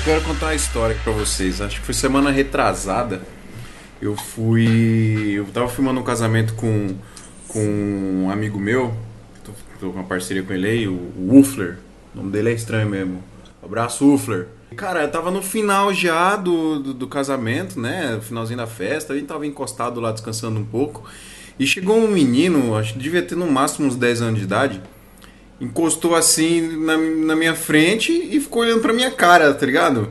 Eu quero contar uma história aqui pra vocês. Acho que foi semana retrasada. Eu fui. Eu tava filmando um casamento com, com um amigo meu. Tô, tô com uma parceria com ele aí, o, Uffler. O nome dele é estranho mesmo. Abraço, Uffler. Cara, eu tava no final já do, do, do casamento, né? No finalzinho da festa. A gente tava encostado lá descansando um pouco. E chegou um menino, acho que devia ter no máximo uns 10 anos de idade encostou assim na, na minha frente e ficou olhando pra minha cara, tá ligado?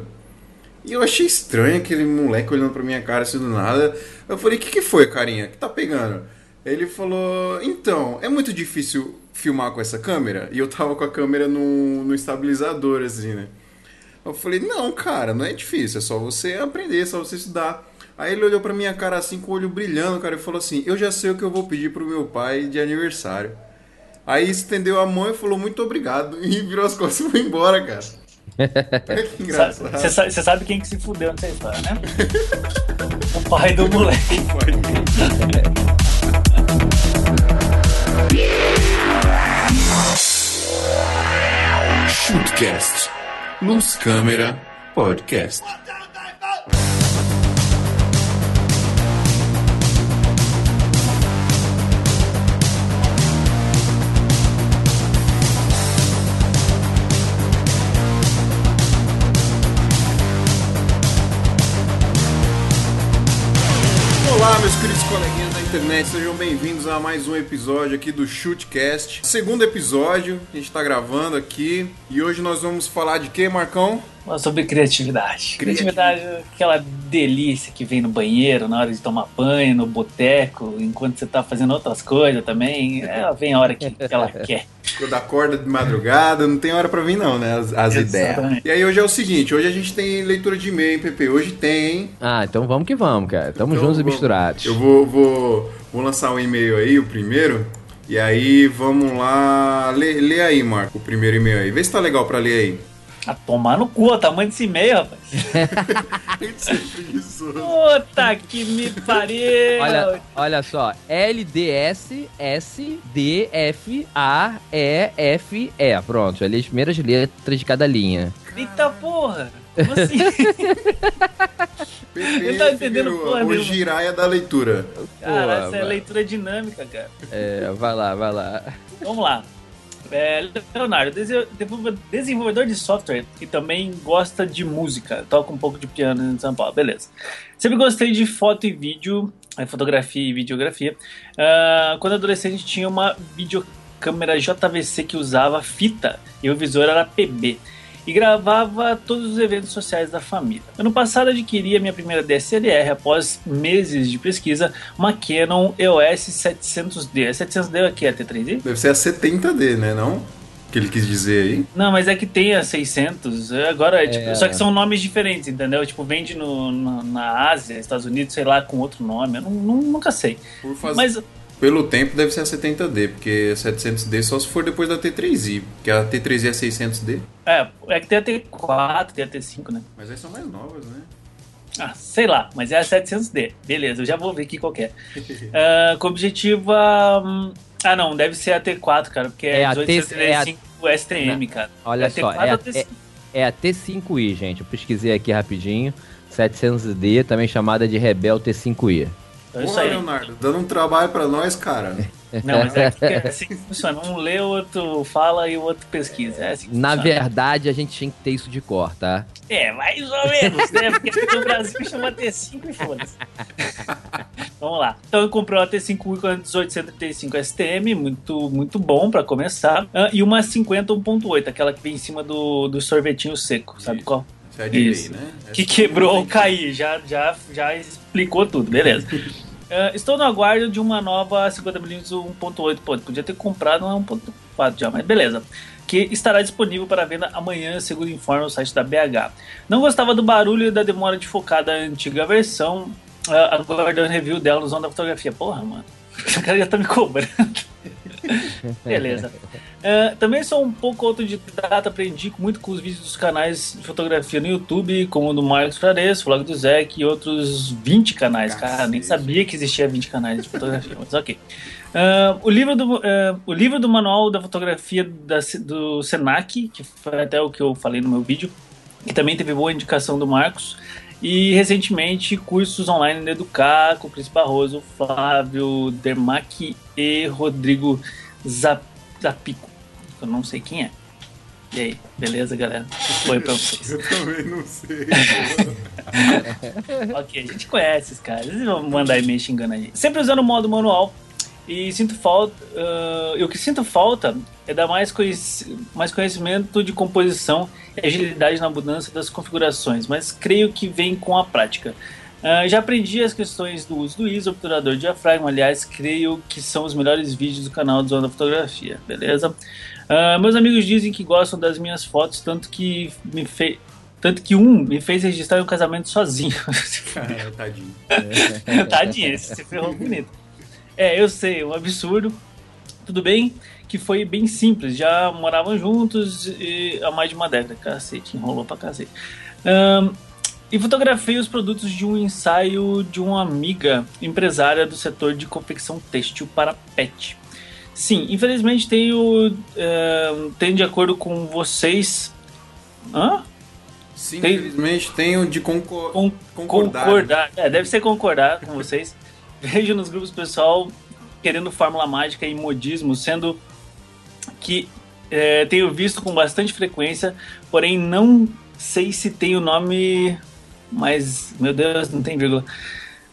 E eu achei estranho aquele moleque olhando pra minha cara assim do nada. Eu falei, o que, que foi, carinha? que tá pegando? Ele falou, então, é muito difícil filmar com essa câmera? E eu tava com a câmera no, no estabilizador, assim, né? Eu falei, não, cara, não é difícil, é só você aprender, é só você estudar. Aí ele olhou pra minha cara assim, com o olho brilhando, cara, e falou assim, eu já sei o que eu vou pedir pro meu pai de aniversário. Aí estendeu a mão e falou muito obrigado. E virou as costas e foi embora, cara. que engraçado. Você sabe quem que se fudeu nessa história, né? o pai do moleque. O pai do moleque. Shootcast. Luz Câmera Podcast. Coleguinhas da internet, sejam bem-vindos a mais um episódio aqui do Shootcast. Segundo episódio, a gente tá gravando aqui e hoje nós vamos falar de quê, Marcão? Sobre criatividade. Criatividade, aquela delícia que vem no banheiro, na hora de tomar banho, no boteco, enquanto você tá fazendo outras coisas também. Ela vem a hora que ela quer. Quando acorda de madrugada, não tem hora pra vir, não, né? As, as ideias. E aí hoje é o seguinte: hoje a gente tem leitura de e-mail, hein, Pepe? Hoje tem, hein? Ah, então vamos que vamos, cara. Tamo então, juntos vou, e misturados. Eu vou, vou, vou lançar um e-mail aí, o primeiro. E aí, vamos lá. Lê, lê aí, Marco, o primeiro e-mail aí. Vê se tá legal pra ler aí. A tomar no cu, o tamanho desse e-mail, rapaz. Puta que me pariu. Olha, olha só, LDS S A E F E. Pronto, ali as primeiras letras de cada linha. Eita porra! Como assim? Não tá entendendo porra O giraia da leitura. Cara, essa é leitura dinâmica, cara. É, vai lá, vai lá. Vamos lá. É, Leonardo, desenvolvedor de software que também gosta de música, toca um pouco de piano em São Paulo, beleza. Sempre gostei de foto e vídeo, é, fotografia e videografia. Uh, quando adolescente tinha uma videocâmera JVC que usava fita e o visor era PB e gravava todos os eventos sociais da família. Ano passado adquiri a minha primeira DSLR após meses de pesquisa, uma Canon EOS 700D. A 700D é aqui, a T3i? Deve ser a 70D, né, não? que ele quis dizer aí? Não, mas é que tem a 600. Agora, é, tipo, só que são nomes diferentes, entendeu? Tipo, vende no, na, na Ásia, Estados Unidos, sei lá, com outro nome. Eu não, não, nunca sei. Por fazer... Mas pelo tempo deve ser a 70D, porque a 700D só se for depois da T3i, porque a T3i é 600D. É, é que tem a T4, tem a T5, né? Mas aí são mais novas, né? Ah, sei lá, mas é a 700D. Beleza, eu já vou ver aqui qual é. uh, com objetivo a... Hum, ah, não, deve ser a T4, cara, porque é, é a T5 é a... STM, cara. Olha é só, é a, é, é a T5i, gente. Eu pesquisei aqui rapidinho. 700D, também chamada de Rebel T5i. Então, isso aí. Leonardo, dando um trabalho para nós, cara. Não, mas é, é assim que funciona. Um lê, o outro fala e o outro pesquisa. É assim Na verdade, a gente tinha que ter isso de cor, tá? É, mais ou menos, né? Porque no Brasil chama T5 e foda-se. Vamos lá. Então eu comprei uma T5 com 1835 STM, muito, muito bom para começar. Uh, e uma 50 1.8, aquela que vem em cima do, do sorvetinho seco, sabe qual? Isso. né? Que quebrou ou cair, já, já, já explicou tudo, beleza. Uh, estou no aguardo de uma nova 50mm 1.8. Pô, podia ter comprado uma 1.4 já, mas beleza. Que estará disponível para venda amanhã, segundo informa o site da BH. Não gostava do barulho e da demora de focar da antiga versão. Uh, aguardando review dela usando a fotografia. Porra, mano. O cara já tá me cobrando. Beleza. Uh, também sou um pouco autodidata, aprendi muito com os vídeos dos canais de fotografia no YouTube, como o do Marcos Frares, Vlog do Zé e outros 20 canais. Cacete. Cara, nem sabia que existia 20 canais de fotografia, mas ok. Uh, o, livro do, uh, o livro do manual da fotografia da, do Senac, que foi até o que eu falei no meu vídeo, que também teve boa indicação do Marcos. E recentemente, cursos online no Educar, com o Cris Barroso, Flávio Dermac e Rodrigo Zapico. Eu não sei quem é. E aí, beleza, galera? Foi pra vocês. Eu também não sei. ok, a gente conhece esses caras. Eles vão mandar e-mail xingando a gente. Sempre usando o modo manual. E sinto falta. Uh, o que sinto falta é dar mais, conhec mais conhecimento de composição e agilidade na mudança das configurações, mas creio que vem com a prática. Uh, já aprendi as questões do uso do ISO, obturador de diafragma, aliás, creio que são os melhores vídeos do canal do Zona da Fotografia, beleza? Uh, meus amigos dizem que gostam das minhas fotos, tanto que me fez. Tanto que um me fez registrar um casamento sozinho. Cara, tadinho. tadinho, esse se ferrou bonito. É, eu sei, um absurdo. Tudo bem que foi bem simples, já moravam juntos e, há mais de uma década. Cacete, enrolou pra cacete. Um, e fotografei os produtos de um ensaio de uma amiga empresária do setor de confecção têxtil para pet. Sim, infelizmente tenho, uh, tenho de acordo com vocês. Hã? Sim, infelizmente tenho de concor con concordar. concordar. É, deve ser concordar com vocês. Vejo nos grupos pessoal querendo fórmula mágica e modismo, sendo que é, tenho visto com bastante frequência, porém não sei se tem o nome, mas meu Deus, não tem vírgula.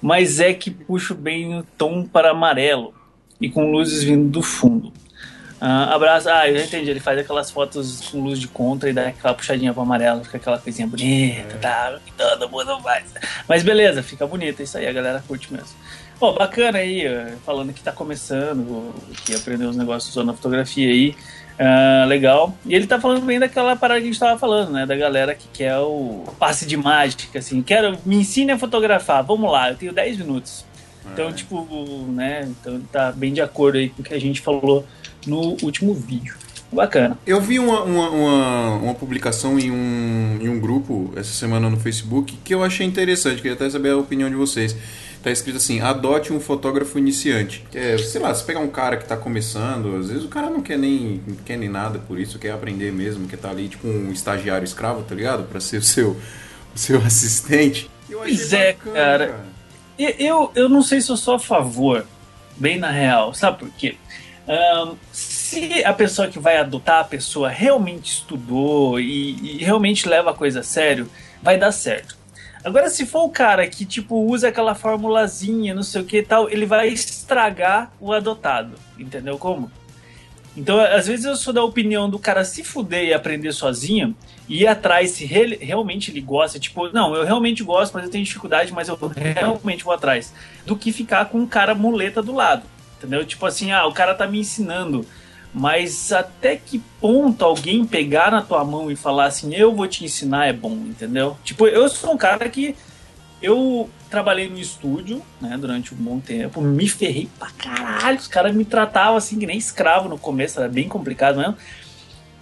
Mas é que puxo bem o tom para amarelo e com luzes vindo do fundo. Uh, abraço. Ah, eu já entendi. Ele faz aquelas fotos com luz de contra e dá aquela puxadinha pro amarelo, fica aquela coisinha bonita, é. tá? Todo mundo faz. Mas beleza, fica bonito isso aí, a galera curte mesmo. Pô, bacana aí, falando que tá começando, que aprendeu os negócios usando a fotografia aí. Uh, legal. E ele tá falando bem daquela parada que a gente tava falando, né? Da galera que quer o passe de mágica, assim. Quero, me ensine a fotografar. Vamos lá, eu tenho 10 minutos. Então, é. tipo, né? Então ele tá bem de acordo aí com o que a gente falou no último vídeo. Bacana. Eu vi uma, uma, uma, uma, publicação em um, em um grupo essa semana no Facebook que eu achei interessante, queria até saber a opinião de vocês. Tá escrito assim: adote um fotógrafo iniciante. É, sei lá, se pegar um cara que tá começando, às vezes o cara não quer nem, não quer nem nada por isso, quer aprender mesmo, quer tá ali tipo um estagiário escravo, tá ligado? Pra ser o seu, o seu assistente. pois é, bacana, cara. cara. Eu, eu não sei se eu sou a favor, bem na real, sabe por quê? Um, se a pessoa que vai adotar a pessoa realmente estudou e, e, realmente leva a coisa a sério, vai dar certo. Agora, se for o cara que, tipo, usa aquela formulazinha, não sei o que e tal, ele vai estragar o adotado. Entendeu como? Então, às vezes eu sou da opinião do cara se fuder e aprender sozinho, e ir atrás se re realmente ele gosta, tipo, não, eu realmente gosto, mas eu tenho dificuldade, mas eu realmente vou atrás, do que ficar com um cara muleta do lado, entendeu? Tipo assim, ah, o cara tá me ensinando, mas até que ponto alguém pegar na tua mão e falar assim, eu vou te ensinar é bom, entendeu? Tipo, eu sou um cara que eu trabalhei no estúdio, né, durante um bom tempo, me ferrei pra caralho, os caras me tratavam assim que nem escravo no começo, era bem complicado mesmo.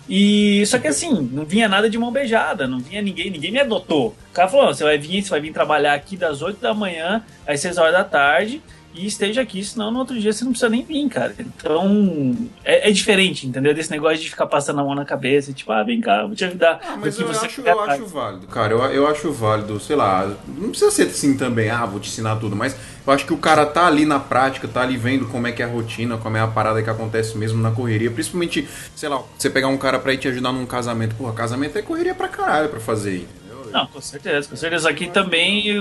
E só que assim, não vinha nada de mão beijada, não vinha ninguém, ninguém me adotou. O cara falou: você vai vir, você vai vir trabalhar aqui das 8 da manhã às 6 horas da tarde e esteja aqui, senão no outro dia você não precisa nem vir, cara. Então, é, é, diferente, entendeu? Desse negócio de ficar passando a mão na cabeça, tipo, ah, vem cá, vou te ajudar. Ah, mas eu, acho, eu acho válido, cara, eu, eu acho válido, sei lá, não precisa ser assim também, ah, vou te ensinar tudo, mas eu acho que o cara tá ali na prática, tá ali vendo como é que é a rotina, como é a parada que acontece mesmo na correria, principalmente, sei lá, você pegar um cara pra ir te ajudar num casamento, porra, casamento é correria pra caralho pra fazer, não, com certeza, com certeza. Aqui também,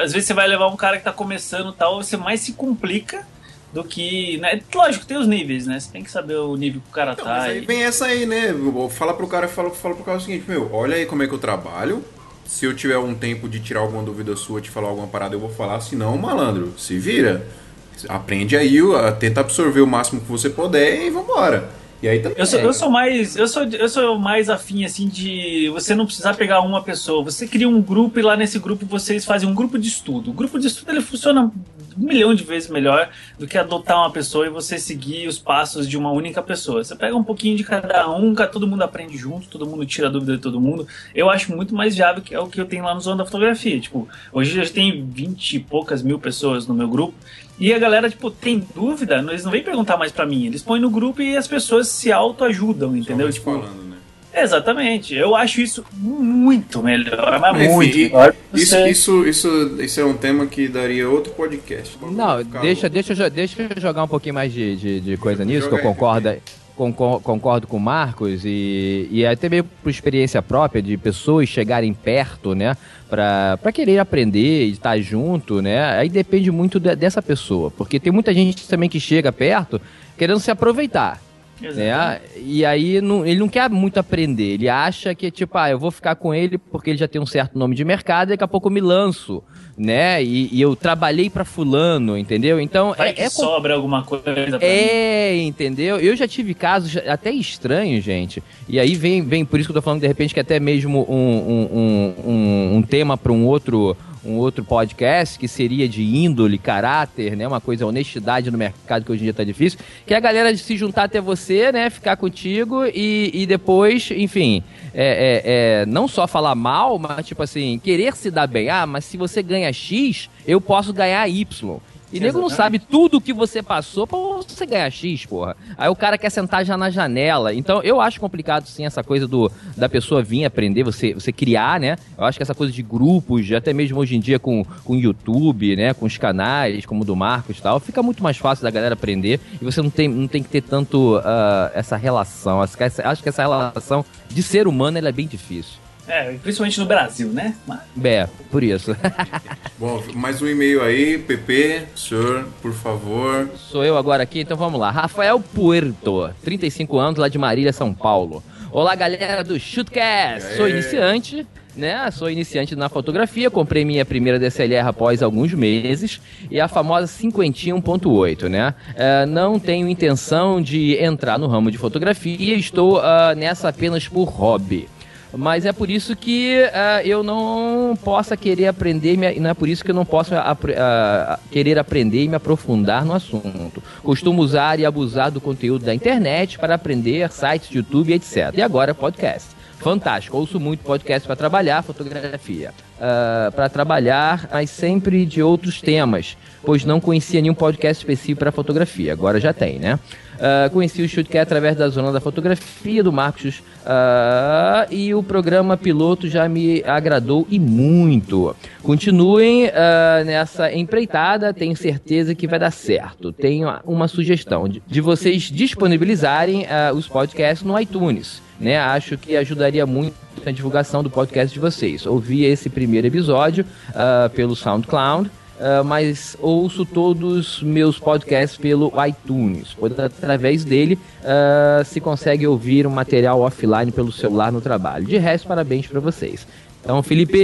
às vezes você vai levar um cara que tá começando tal, você mais se complica do que. Né? Lógico, tem os níveis, né? Você tem que saber o nível que o cara então, tá. Mas aí vem essa aí, né? Fala pro cara, fala, fala pro cara o seguinte, meu, olha aí como é que eu trabalho. Se eu tiver um tempo de tirar alguma dúvida sua, te falar alguma parada, eu vou falar. Se não, malandro, se vira. Aprende aí, tenta absorver o máximo que você puder e vambora. E aí também. Eu sou, eu sou mais. Eu sou, eu sou mais afim, assim, de você não precisar pegar uma pessoa. Você cria um grupo e lá nesse grupo vocês fazem um grupo de estudo. O grupo de estudo ele funciona um milhão de vezes melhor do que adotar uma pessoa e você seguir os passos de uma única pessoa. Você pega um pouquinho de cada um, todo mundo aprende junto, todo mundo tira a dúvida de todo mundo. Eu acho muito mais viável que é o que eu tenho lá no Zona da Fotografia. Tipo, hoje já tem vinte e poucas mil pessoas no meu grupo. E a galera, tipo, tem dúvida, eles não vêm perguntar mais para mim. Eles põem no grupo e as pessoas se autoajudam, entendeu? Tipo, falando, né? Exatamente. Eu acho isso muito melhor, mas Enfim, muito melhor. Isso, isso, isso, isso é um tema que daria outro podcast. Não, deixa, louco. deixa, eu deixa eu jogar um pouquinho mais de, de, de coisa nisso, que eu Joga aí, concordo, concor- concordo com o Marcos e, e até meio por experiência própria de pessoas chegarem perto, né, pra, pra querer aprender e estar junto, né, aí depende muito de- dessa pessoa, porque tem muita gente também que chega perto querendo se aproveitar. Exatamente. Né? E aí não- ele não quer muito aprender. Ele acha que, tipo, ah, eu vou ficar com ele porque ele já tem um certo nome de mercado e daqui a pouco eu me lanço, né? E, e eu trabalhei pra fulano, entendeu? Então Vai é, que é sobra alguma coisa pra mim. é, entendeu? Eu já tive casos até estranhos, gente. E aí vem, vem por isso que eu tô falando de repente que até mesmo um, um, um, um, um tema para um outro um outro podcast que seria de índole, caráter, né? Uma coisa, honestidade no mercado que hoje em dia tá difícil. Que é a galera de se juntar até você, né? Ficar contigo e, e depois, enfim, é, é, é, não só falar mal, mas tipo assim, querer se dar bem. Ah, mas se você ganha X, eu posso ganhar Y. E nego não sabe tudo que você passou pra você ganhar X, porra. Aí o cara quer sentar já na janela. Então eu acho complicado sim essa coisa do da pessoa vir aprender, você, você criar, né? Eu acho que essa coisa de grupos, até mesmo hoje em dia com o YouTube, né? Com os canais, como o do Marcos e tal, fica muito mais fácil da galera aprender e você não tem, não tem que ter tanto ah, essa relação. Acho que essa, acho que essa relação de ser humano é bem difícil. É, principalmente no Brasil, né? Mas- É, por isso. Bom, mais um e-mail aí, PP, senhor, por favor. Sou eu agora aqui, então vamos lá. Rafael Puerto, 35 anos, lá de Marília, São Paulo. Olá, galera do Shootcast. Sou iniciante, né? Sou iniciante na fotografia. Comprei minha primeira DSLR após alguns meses e a famosa 51.8, né? Eh, não tenho intenção de entrar no ramo de fotografia. Estou ah, nessa apenas por hobby. Mas é por isso que ah, eu não possa querer aprender, me- não é por isso que eu não posso ah, querer aprender e me aprofundar no assunto. Costumo usar e abusar do conteúdo da internet para aprender, sites YouTube, etc. E agora podcast. Fantástico, ouço muito podcast para trabalhar fotografia. Para trabalhar, mas sempre de outros temas, pois não conhecia nenhum podcast específico para fotografia. Agora já tem, né? Ah, conheci o Shootcast através da zona da fotografia do Marcos ah, e o programa piloto já me agradou e muito. Continuem ah, nessa empreitada, tenho certeza que vai dar certo. Tenho uma sugestão de, de vocês disponibilizarem ah, os podcasts no iTunes. Né, acho que ajudaria muito na divulgação do podcast de vocês. Ouvi esse primeiro episódio ah, pelo SoundCloud, ah, mas ouço todos meus podcasts pelo iTunes. Pois através dele ah, se consegue ouvir um material offline pelo celular no trabalho. De resto, parabéns para vocês. Então, Felipe,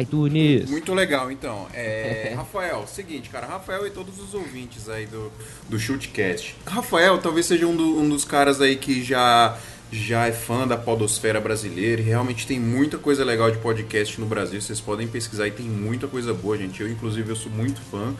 iTunes. Muito legal, então. É, Rafael, seguinte, cara, Rafael e todos os ouvintes aí do, do Shootcast. Rafael talvez seja um, do- um dos caras aí que já, já é fã da podosfera brasileira e realmente tem muita coisa legal de podcast no Brasil. Vocês podem pesquisar e tem muita coisa boa, gente. Eu, inclusive, eu sou muito fã.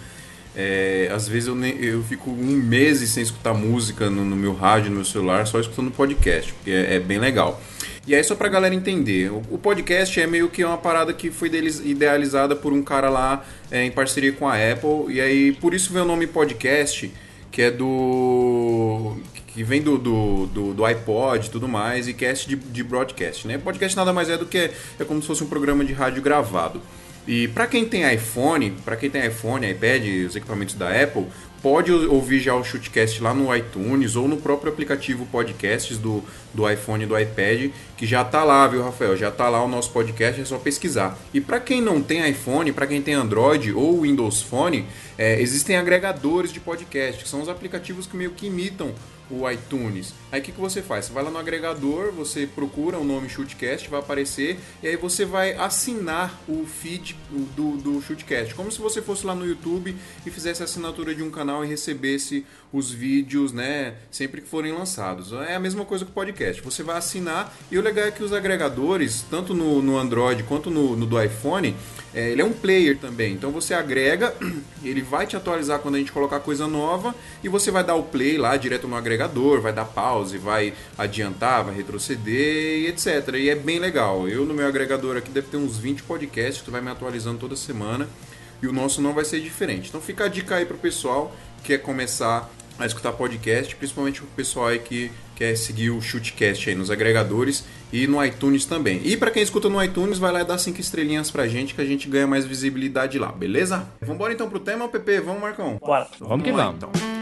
É, às vezes eu, nem- eu fico um mês sem escutar música no, no meu rádio, no meu celular, só escutando podcast, porque é, é bem legal. E aí, só pra galera entender, o, o podcast é meio que uma parada que foi deles- idealizada por um cara lá é, em parceria com a Apple, e aí por isso vem o nome podcast, que é do. Que vem do, do, do, do iPod e tudo mais, e cast de, de broadcast, né? Podcast nada mais é do que é como se fosse um programa de rádio gravado. E para quem tem iPhone, para quem tem iPhone, iPad, os equipamentos da Apple, pode ou- ouvir já o Shootcast lá no iTunes ou no próprio aplicativo Podcasts do, do iPhone e do iPad, que já tá lá, viu, Rafael? Já tá lá o nosso podcast, é só pesquisar. E para quem não tem iPhone, para quem tem Android ou Windows Phone, é, existem agregadores de podcast, que são os aplicativos que meio que imitam o iTunes. Aí o que, que você faz? Você vai lá no agregador, você procura o nome Shootcast, vai aparecer, e aí você vai assinar o feed do, do Shootcast. Como se você fosse lá no YouTube e fizesse a assinatura de um canal e recebesse os vídeos, né, sempre que forem lançados. É a mesma coisa que o podcast. Você vai assinar, e o legal é que os agregadores, tanto no, no Android quanto no, no do iPhone, é, ele é um player também. Então você agrega, ele vai te atualizar quando a gente colocar coisa nova e você vai dar o play lá direto no agregador, vai dar pause, vai adiantar, vai retroceder e etc. E é bem legal. Eu no meu agregador aqui deve ter uns 20 podcasts, tu vai me atualizando toda semana e o nosso não vai ser diferente. Então fica a dica aí pro pessoal que quer começar a escutar podcast, principalmente o pessoal aí que quer seguir o Shootcast aí nos agregadores e no iTunes também. E para quem escuta no iTunes, vai lá e dá cinco estrelinhas pra gente que a gente ganha mais visibilidade lá, beleza? Vamos então pro tema, PP, vamos Marcão? Bora. Vamos que vamos. Então.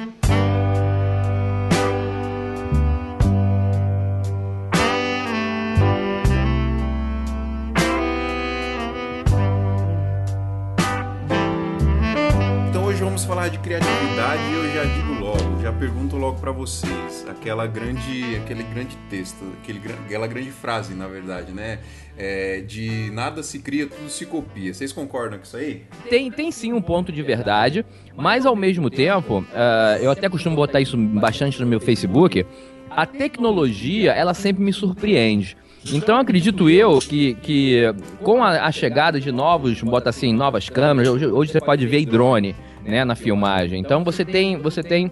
Falar de criatividade, eu já digo logo, já pergunto logo para vocês, aquela grande, aquele grande texto, aquele, aquela grande frase, na verdade, né? É, de nada se cria, tudo se copia. Vocês concordam com isso aí? Tem, tem sim um ponto de verdade, mas ao mesmo tempo, uh, eu até costumo botar isso bastante no meu Facebook. A tecnologia, ela sempre me surpreende. Então acredito eu que, que com a, a, chegada de novos, bota assim, novas câmeras, hoje, hoje você pode ver drone né, na filmagem. Então você tem, você tem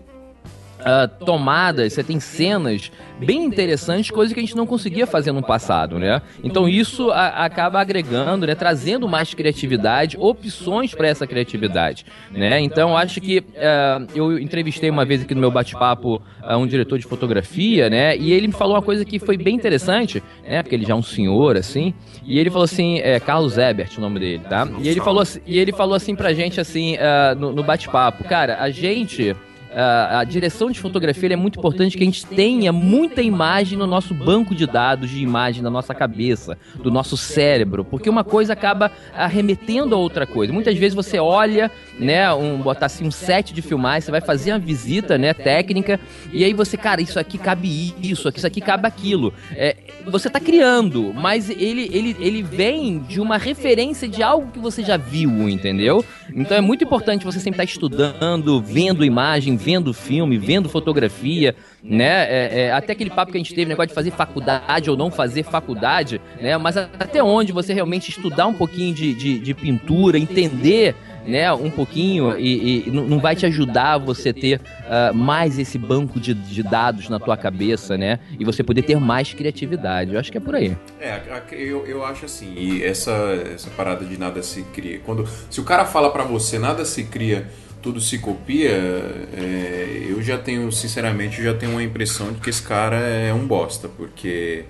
uh, tomadas, você tem cenas bem interessantes, coisas que a gente não conseguia fazer no passado, né? Então isso a, acaba agregando, né, trazendo mais criatividade, opções para essa criatividade, né? Então acho que uh, eu entrevistei uma vez aqui no meu bate-papo uh, um diretor de fotografia, né? E ele me falou uma coisa que foi bem interessante, né? Porque ele já é um senhor assim, e ele falou assim, é Carlos Ebert, o nome dele, tá? E ele falou, e ele falou assim pra gente assim uh, no, no bate-papo, cara, a gente a, a direção de fotografia é muito importante que a gente tenha muita imagem no nosso banco de dados de imagem da nossa cabeça, do nosso cérebro, porque uma coisa acaba arremetendo a outra coisa. Muitas vezes você olha, né, um botar assim um set de filmagem, você vai fazer uma visita, né, técnica, e aí você, cara, isso aqui cabe isso, isso aqui cabe aquilo. É, você está criando, mas ele, ele, ele vem de uma referência de algo que você já viu, entendeu? Então é muito importante você sempre estar estudando, vendo imagem, vendo filme, vendo fotografia, né? É, é, até aquele papo que a gente teve, negócio de fazer faculdade ou não fazer faculdade, né? Mas até onde você realmente estudar um pouquinho de, de, de pintura, entender né, um pouquinho e, e, não vai te ajudar você ter uh, mais esse banco de, de, dados na tua cabeça, né? E você poder ter mais criatividade. Eu acho que é por aí. É, eu, eu acho assim, e essa, essa parada de nada se cria. Quando, se o cara fala para você nada se cria tudo se copia, é, eu já tenho, sinceramente, já tenho uma impressão de que esse cara é um bosta, porque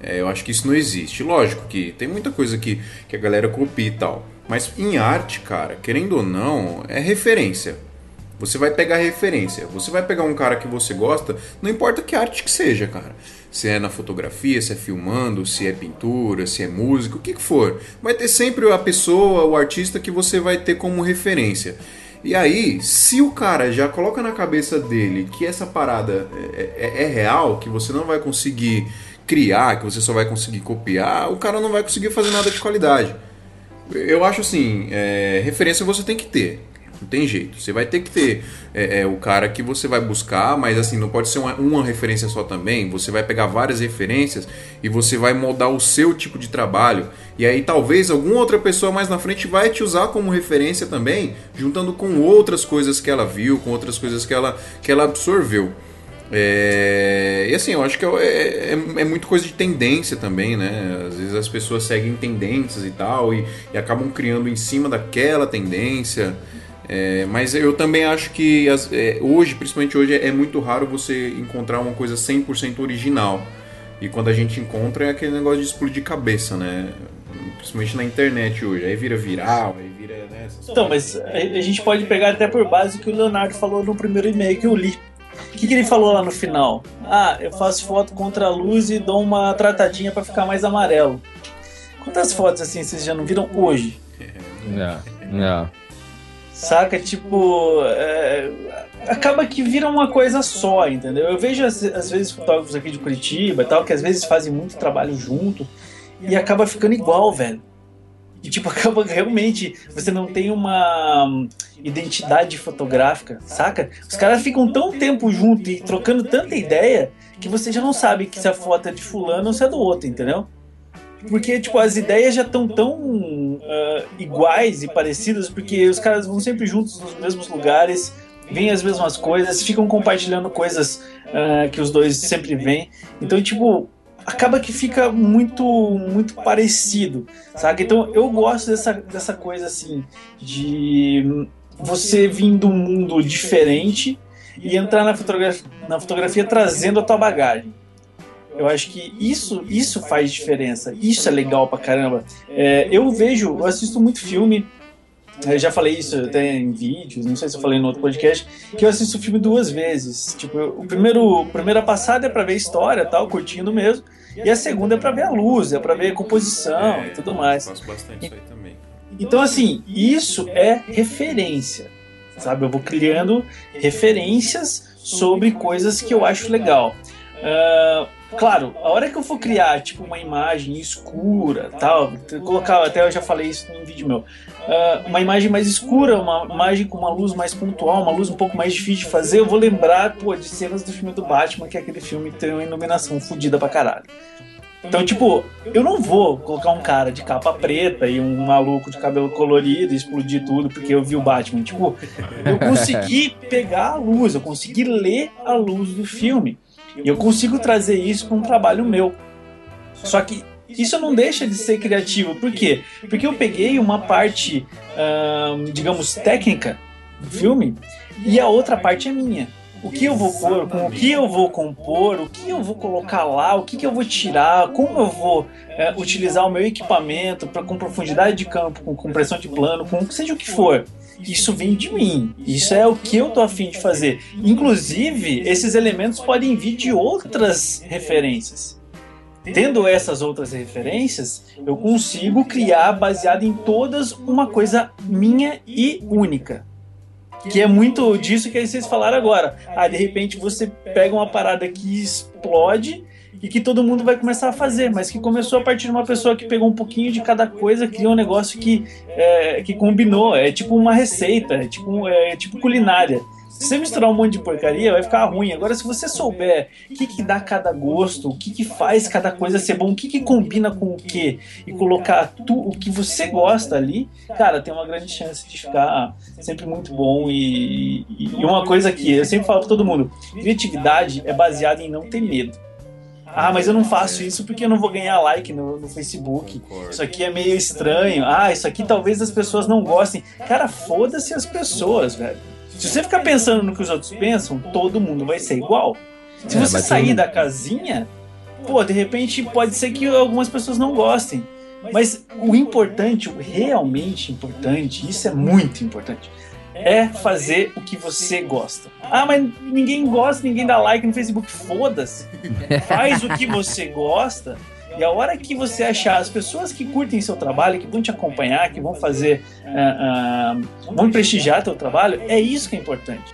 é, eu acho que isso não existe. Lógico que tem muita coisa que, que a galera copia e tal, mas em arte, cara, querendo ou não, é referência. Você vai pegar referência, você vai pegar um cara que você gosta, não importa que arte que seja, cara. Se é na fotografia, se é filmando, se é pintura, se é música, o que, que for. Vai ter sempre a pessoa, o artista que você vai ter como referência. E aí, se o cara já coloca na cabeça dele que essa parada é, é, é, real, que você não vai conseguir criar, que você só vai conseguir copiar, o cara não vai conseguir fazer nada de qualidade. Eu acho assim, é, referência você tem que ter. Não tem jeito. Você vai ter que ter é, é, o cara que você vai buscar, mas assim, não pode ser uma, uma, referência só também. Você vai pegar várias referências e você vai moldar o seu tipo de trabalho. E aí talvez alguma outra pessoa mais na frente vai te usar como referência também, juntando com outras coisas que ela viu, com outras coisas que ela, que ela absorveu. É, e assim, eu acho que é, é, é, muito coisa de tendência também, né? Às vezes as pessoas seguem tendências e tal e, e acabam criando em cima daquela tendência. É, mas eu também acho que as, é, hoje, principalmente hoje, é muito raro você encontrar uma coisa 100% original. E quando a gente encontra é aquele negócio de explodir cabeça, né? Principalmente na internet hoje. Aí vira viral, aí vira. Né, então, mas a gente pode pegar até por base o que o Leonardo falou no primeiro e-mail que eu li. O que, que, ele falou lá no final? Ah, eu faço foto contra a luz e dou uma tratadinha para ficar mais amarelo. Quantas fotos assim vocês já não viram hoje? Não, não. Saca? Tipo. É, acaba que vira uma coisa só, entendeu? Eu vejo às, às, vezes fotógrafos aqui de Curitiba e tal, que às vezes fazem muito trabalho junto e acaba ficando igual, velho. E tipo, acaba realmente. Você não tem uma identidade fotográfica, saca? Os caras ficam tão tempo junto e trocando tanta ideia que você já não sabe se a foto é de fulano ou se é do outro, entendeu? Porque, tipo, as ideias já estão tão, uh, iguais e parecidas, porque os caras vão sempre juntos nos mesmos lugares, veem as mesmas coisas, ficam compartilhando coisas uh, que os dois sempre veem. Então, tipo, acaba que fica muito muito parecido, sabe? Então, eu gosto dessa, dessa coisa, assim, de você vir de um mundo diferente e entrar na fotografia, na fotografia trazendo a tua bagagem. Eu acho que isso, isso faz diferença. Isso é legal pra caramba. É, eu vejo, eu assisto muito filme. Eu já falei isso até em vídeos, não sei se eu falei no outro podcast, que eu assisto o filme duas vezes. Tipo, o primeiro, a primeira passada é pra ver a história, tal, curtindo mesmo. E a segunda é pra ver a luz, é pra ver a composição é, e tudo mais. Eu bastante isso aí também. Então, assim, isso é referência. Sabe? Eu vou criando referências sobre coisas que eu acho legal. Uh, Claro, a hora que eu for criar, tipo, uma imagem escura, tal, colocar, até eu já falei isso num vídeo meu, uh, uma imagem mais escura, uma imagem com uma luz mais pontual, uma luz um pouco mais difícil de fazer, eu vou lembrar, pô, de cenas do filme do Batman, que é aquele filme que tem uma iluminação fodida pra caralho. Então, tipo, eu não vou colocar um cara de capa preta e um maluco de cabelo colorido e explodir tudo porque eu vi o Batman. Tipo, eu consegui pegar a luz, eu consegui ler a luz do filme. E eu consigo trazer isso para um trabalho meu. Só que isso não deixa de ser criativo. Por quê? Porque eu peguei uma parte, digamos, técnica do filme e a outra parte é minha. O que eu vou pôr, o que eu vou compor, o que eu vou colocar lá, o que, que eu vou tirar, como eu vou é, utilizar o meu equipamento pra, com profundidade de campo, com compressão de plano, com seja o que for isso vem de mim. Isso é o que eu tô afim de fazer. Inclusive, esses elementos podem vir de outras referências. Tendo essas outras referências, eu consigo criar baseado em todas uma coisa minha e única. Que é muito disso que vocês falaram agora. Ah, de repente você pega uma parada que explode e que todo mundo vai começar a fazer, mas que começou a partir de uma pessoa que pegou um pouquinho de cada coisa, criou um negócio que, é, que combinou. É tipo uma receita, é tipo, é tipo culinária. Se você misturar um monte de porcaria, vai ficar ruim. Agora, se você souber o que, que dá cada gosto, o que, que faz cada coisa ser bom, o que, que combina com o que, e colocar tu, o que você gosta ali, cara, tem uma grande chance de ficar sempre muito bom. E, e uma coisa que eu sempre falo pra todo mundo: criatividade é baseada em não ter medo. Ah, mas eu não faço isso porque eu não vou ganhar like no, no Facebook. Isso aqui é meio estranho. Ah, isso aqui talvez as pessoas não gostem. Cara, foda-se as pessoas, velho. Se você ficar pensando no que os outros pensam, todo mundo vai ser igual. Se é, você sair da casinha, pô, de repente pode ser que algumas pessoas não gostem. Mas o importante, o realmente importante, isso é muito importante é fazer o que você gosta. Ah, mas ninguém gosta, ninguém dá like no Facebook. Foda-se. Faz o que você gosta. E a hora que você achar as pessoas que curtem seu trabalho, que vão te acompanhar, que vão fazer, uh, uh, vão prestigiar teu trabalho, é isso que é importante.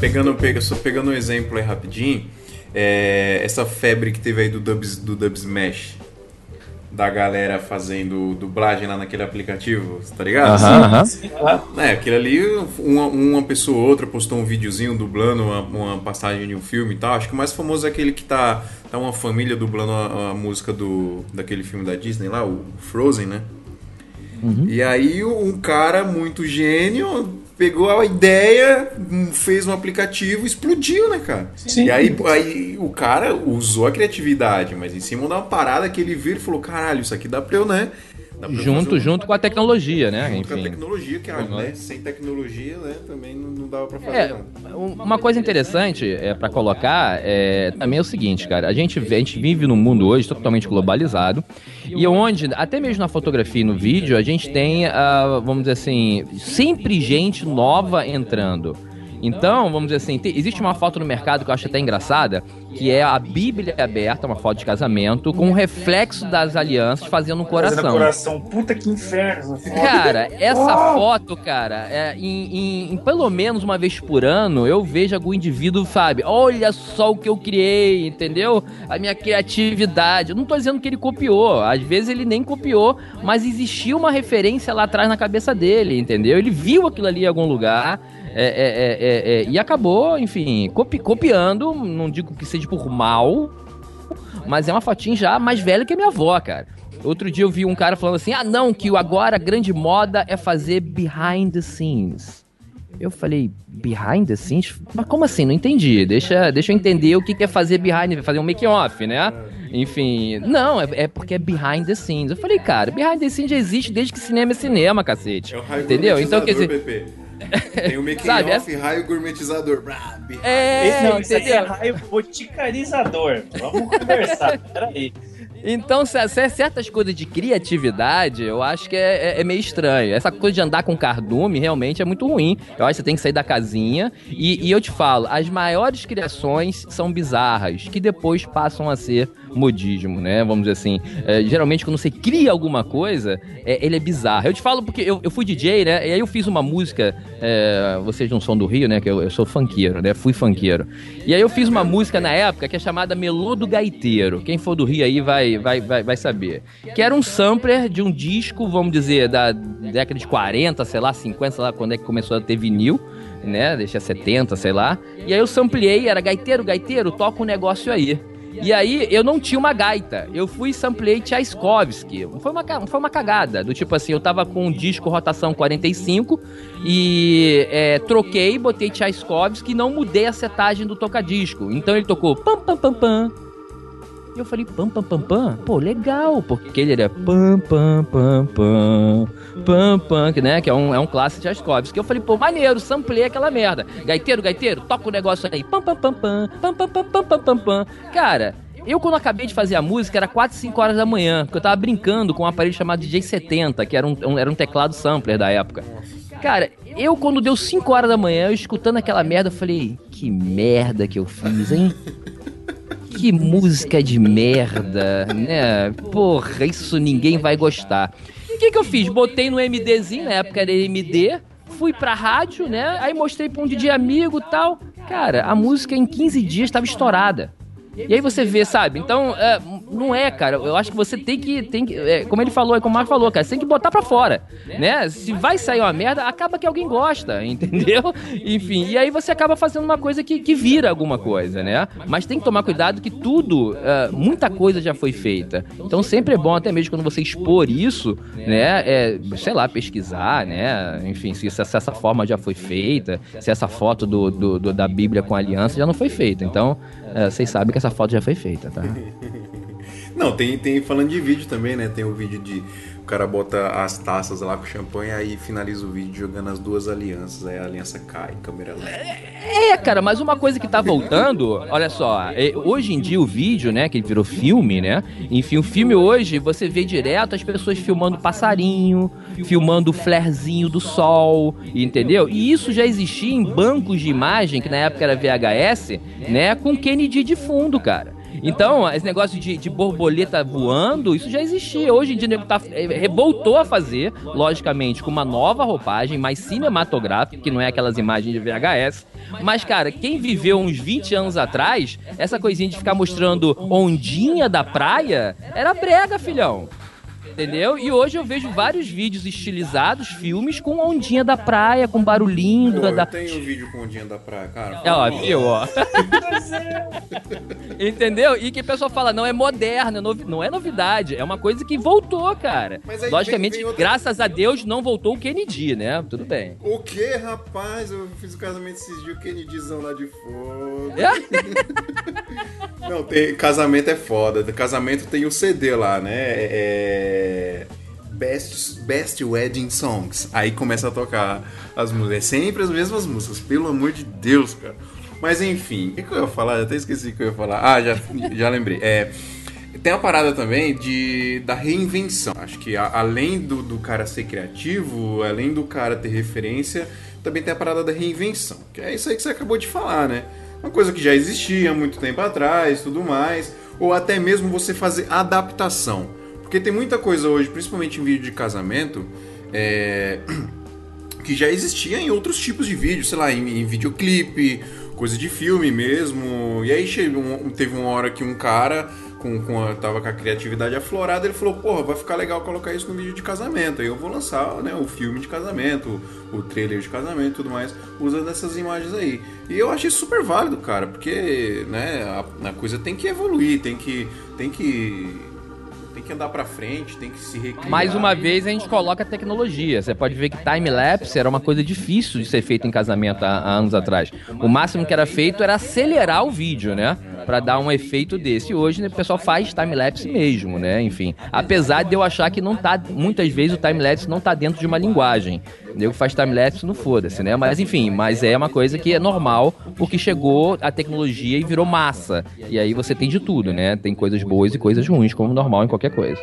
Pegando, pega, só pegando um exemplo aí rapidinho, é, essa febre que teve aí do Dub, do Dub Smash, da galera fazendo dublagem lá naquele aplicativo, tá ligado? Aham, uh -huh, É, aquilo ali, uma, uma pessoa ou outra postou um videozinho dublando uma, uma, passagem de um filme e tal. Acho que o mais famoso é aquele que tá, tá uma família dublando a, a música do, daquele filme da Disney lá, o Frozen, né? Uhum. E aí um cara muito gênio pegou a ideia, fez um aplicativo, explodiu, né, cara? Sim. E aí, aí o cara usou a criatividade, mas em cima de uma parada que ele viu e falou: caralho, isso aqui dá pra eu, né? Junto, junto com a tecnologia, né? Junto Enfim. com a tecnologia, que uhum. né? sem tecnologia, né, também não, não dava pra fazer é, nada. Uma coisa interessante é, para colocar é, também é o seguinte, cara. A gente, a gente vive num mundo hoje totalmente globalizado e onde, até mesmo na fotografia e no vídeo, a gente tem, uh, vamos dizer assim, sempre gente nova entrando. Então, vamos dizer assim, tem, existe uma foto no mercado que eu acho até engraçada, que é a Bíblia aberta, uma foto de casamento, com o um reflexo das alianças fazendo um coração. Fazendo coração, puta que inferno. Cara, essa foto, cara, é, em, em, em, pelo menos uma vez por ano, eu vejo algum indivíduo, sabe, olha só o que eu criei, entendeu? A minha criatividade. Eu não tô dizendo que ele copiou, às vezes ele nem copiou, mas existia uma referência lá atrás na cabeça dele, entendeu? Ele viu aquilo ali em algum lugar é é, é, é, é, e acabou, enfim, copi copiando, não digo que seja por mal, mas é uma fotinha já mais velha que a minha avó, cara. Outro dia eu vi um cara falando assim: ah, não, que agora a grande moda é fazer behind the scenes. Eu falei, behind the scenes? Mas como assim? Não entendi. Deixa, deixa eu entender o que é fazer behind, fazer um make-off, né? Enfim, não, é, é, porque é behind the scenes. Eu falei, cara, behind the scenes já existe desde que cinema é cinema, cacete. É o Entendeu? Então, quer dizer. Pepe. Tem o make-off e raio gourmetizador. É, não, isso aqui é raio boticarizador. Vamos conversar, peraí. Então, é certas coisas de criatividade, eu acho que é, é, é, meio estranho. Essa coisa de andar com cardume realmente é muito ruim. Eu acho que você tem que sair da casinha. E, e eu te falo, as maiores criações são bizarras, que depois passam a ser modismo, né? Vamos dizer assim. É, geralmente, quando você cria alguma coisa, é, ele é bizarro. Eu te falo porque eu, eu fui DJ, né? E aí eu fiz uma música. É, vocês não são do Rio, né? Que eu, eu sou funkeiro, né? Fui funkeiro. E aí eu fiz uma música na época que é chamada Melô do Gaiteiro. Quem for do Rio aí vai, vai, vai, vai saber. Que era um sampler de um disco, vamos dizer, da década de 40, sei lá, 50, sei lá, quando é que começou a ter vinil né? Deixa 70, sei lá. E aí eu sampliei, era gaiteiro, gaiteiro, toca um negócio aí. E aí eu não tinha uma gaita. Eu fui e samplei Tchaikovsky. Foi uma, foi uma cagada. Do tipo assim, eu tava com um disco rotação 45 e é, troquei, botei Tchaikovsky e não mudei a setagem do tocadisco. Então ele tocou pam pam pam pam. E eu falei, pam, pam, pam, pam. Pô, legal, porque ele era pam, pam, pam, pam, pam, pam, né? Que é um, é um clássico de Tchaikovsky. Eu falei, pô, maneiro, samplei aquela merda. Gaiteiro, gaiteiro, toca o negócio aí. Pam, pam, pam, pam, pam, pam, pam, pam, pam, pam, pam. Cara, eu, quando acabei de fazer a música, era 4, 5 horas da manhã, porque eu tava brincando com um aparelho chamado DJ70, que era um, um, era um teclado sampler da época. Cara, eu, quando deu 5 horas da manhã, eu escutando aquela merda, eu falei, que merda que eu fiz, hein? Que música de merda, né? Porra, isso ninguém vai gostar. O que, que eu fiz? Botei no MDzinho, na época era MD, fui pra rádio, né? Aí mostrei pra um DJ amigo e tal. Cara, a música em 15 dias estava estourada. E aí você vê, sabe? Então, é, não é, cara. Eu acho que você tem que. Tem que é, como ele falou, como o Marco falou, cara, você tem que botar pra fora. Né? Se vai sair uma merda, acaba que alguém gosta, entendeu? Enfim, e aí você acaba fazendo uma coisa que, que vira alguma coisa, né? Mas tem que tomar cuidado que tudo, é, muita coisa já foi feita. Então sempre é bom, até mesmo quando você expor isso, né? É, sei lá, pesquisar, né? Enfim, se, se essa forma já foi feita, se essa foto do, do, do da Bíblia com aliança já não foi feita. Então, é, vocês sabem que essa foto já foi feita, tá? Não, tem, tem falando de vídeo também, né? Tem o vídeo de o cara bota as taças lá com champanhe aí finaliza o vídeo jogando as duas alianças, aí a aliança cai, câmera lenta. É, cara, mas uma coisa que tá voltando, olha só, é, hoje em dia o vídeo, né, que virou filme, né? Enfim, o filme hoje você vê direto as pessoas filmando passarinho, filmando o flarezinho do sol, entendeu? E isso já existia em bancos de imagem, que na época era VHS, né, com Kennedy de fundo, cara. Então, esse negócio de, de borboleta voando, isso já existia. Hoje em dia, tá, é, voltou a fazer, logicamente, com uma nova roupagem, mais cinematográfica, que não é aquelas imagens de VHS. Mas, cara, quem viveu uns 20 anos atrás, essa coisinha de ficar mostrando ondinha da praia, era brega, filhão. Entendeu? E hoje eu vejo vários vídeos estilizados, filmes com ondinha da praia, com barulhinho Pô, da. Eu tenho um vídeo com ondinha da praia, cara. É, ó, viu, ó. Entendeu? E que o pessoal fala, não é moderna, não é novidade, é uma coisa que voltou, cara. Logicamente, vem, vem outra... graças a Deus, não voltou o Kennedy, né? Tudo bem. O que, rapaz? Eu fiz o casamento esses dias, o Kennedyzão lá de fora. É? não, tem, casamento é foda. Casamento tem o CD lá, né? É best, best Wedding Songs. Aí começa a tocar as músicas. É sempre as mesmas músicas, pelo amor de Deus, cara. Mas enfim, o que eu ia falar? Eu até esqueci o que eu ia falar. Ah, já, já lembrei. É, tem a parada também de, da reinvenção. Acho que a, além do, do cara ser criativo, além do cara ter referência, também tem a parada da reinvenção. Que é isso aí que você acabou de falar, né? Uma coisa que já existia há muito tempo atrás, tudo mais. Ou até mesmo você fazer adaptação. Porque tem muita coisa hoje, principalmente em vídeo de casamento, é, que já existia em outros tipos de vídeo, sei lá, em, em videoclipe, coisa de filme mesmo. E aí chegou, teve uma hora que um cara com, com a, tava com a criatividade aflorada, ele falou, porra, vai ficar legal colocar isso no vídeo de casamento. Aí eu vou lançar né, o filme de casamento, o, o trailer de casamento e tudo mais, usando essas imagens aí. E eu achei super válido, cara, porque né, a, a coisa tem que evoluir, tem que. Tem que tem que andar para frente, tem que se recriar. Mais uma vez a gente coloca tecnologia. Você pode ver que time-lapse era uma coisa difícil de ser feito em casamento há, há, anos atrás. O máximo que era feito era acelerar o vídeo, né? Para dar um efeito desse. E hoje né, o pessoal faz time-lapse mesmo, né? Enfim. Apesar de eu achar que não tá. Muitas vezes o time-lapse não tá dentro de uma linguagem. Nego faz time-lapse, não foda-se, né? Mas enfim, mas é uma coisa que é normal, porque chegou a tecnologia e virou massa. E aí você tem de tudo, né? Tem coisas boas e coisas ruins, como normal em qualquer coisa.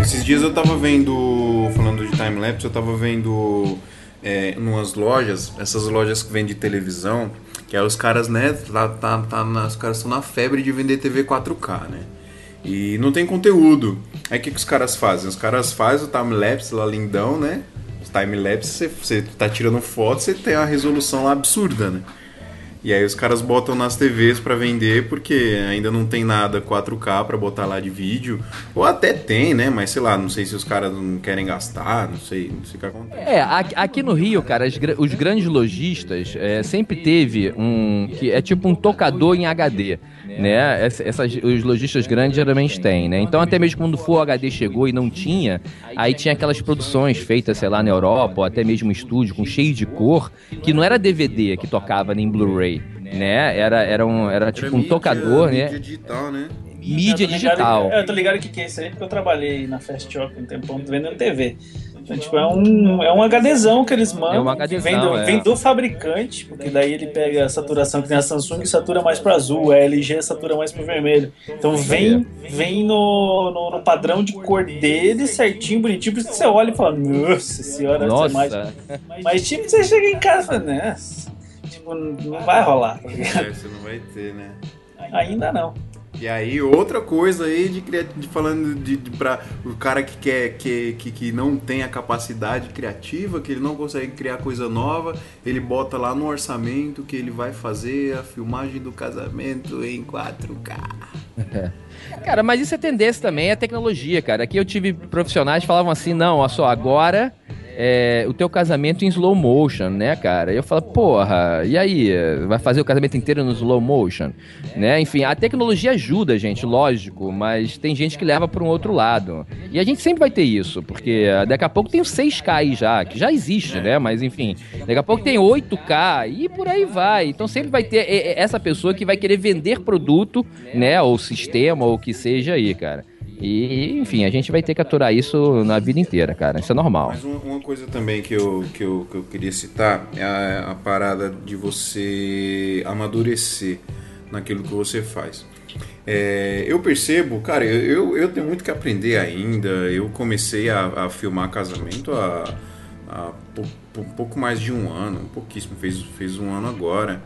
Esses dias eu tava vendo, falando de time-lapse, eu tava vendo é, umas lojas, essas lojas que vendem televisão, que é os caras, né, tá, tá, tá, os caras estão na febre de vender TV 4K, né? E não tem conteúdo. Aí o que, que os caras fazem? Os caras fazem o time-lapse lá lindão, né? time-lapse, você, tá tirando foto, você tem uma resolução lá absurda, né? E aí os caras botam nas TVs para vender porque ainda não tem nada 4K para botar lá de vídeo. Ou até tem, né? Mas sei lá, não sei se os caras não querem gastar, não sei, não sei o que acontece. É, aqui no Rio, cara, os grandes lojistas é, sempre teve um. que é tipo um tocador em HD né? Essas, os lojistas grandes geralmente têm, né? Então até mesmo quando o Full HD chegou e não tinha, aí tinha aquelas produções feitas, sei lá, na Europa, ou até mesmo em estúdio, com cheio de cor, que não era DVD que tocava nem Blu-ray, né? Era, era, um, era tipo um tocador, né? Mídia digital, né? Mídia digital. eu tô ligado que, que é isso aí, porque eu trabalhei na Fast Shop um tempão vendendo TV. Então, tipo, é um, é um HDzão que eles mandam. É um HDzão, vem, do, é. vem do fabricante, porque daí ele pega a saturação que tem a Samsung e satura mais para azul, a LG satura mais para vermelho. Então vem, vem no, no, no, padrão de cor dele, certinho, bonitinho. Por isso que você olha e fala, nossa senhora, nossa. Mais... Mas tipo, você chega em casa e fala, né? Tipo, não vai rolar. Tá é, você não vai ter, né? Ainda não. E aí, outra coisa aí de, de falando de, de para o cara que quer que, que, que não tem a capacidade criativa, que ele não consegue criar coisa nova, ele bota lá no orçamento que ele vai fazer a filmagem do casamento em 4K. cara, mas isso é tendência também, é tecnologia, cara. Aqui eu tive profissionais que falavam assim, não, olha só, agora é, o teu casamento em slow motion, né, cara? E eu falo, porra, e aí? Vai fazer o casamento inteiro no slow motion? Né? Enfim, a tecnologia ajuda, gente, lógico, mas tem gente que leva para um outro lado. E a gente sempre vai ter isso, porque daqui a pouco tem o 6K aí já, que já existe, né? Mas enfim, daqui a pouco tem 8K e por aí vai. Então sempre vai ter essa pessoa que vai querer vender produto, né? Ou sistema, ou o que seja aí, cara. E, enfim, a gente vai ter que aturar isso na vida inteira, cara. Isso é normal. Mas uma, coisa também que eu, que, eu, que eu queria citar é a, a parada de você amadurecer naquilo que você faz. É, eu percebo, cara, eu, eu tenho muito que aprender ainda. Eu comecei a, a filmar casamento há, há um pouco mais de um ano, pouquíssimo, fez, fez um ano agora.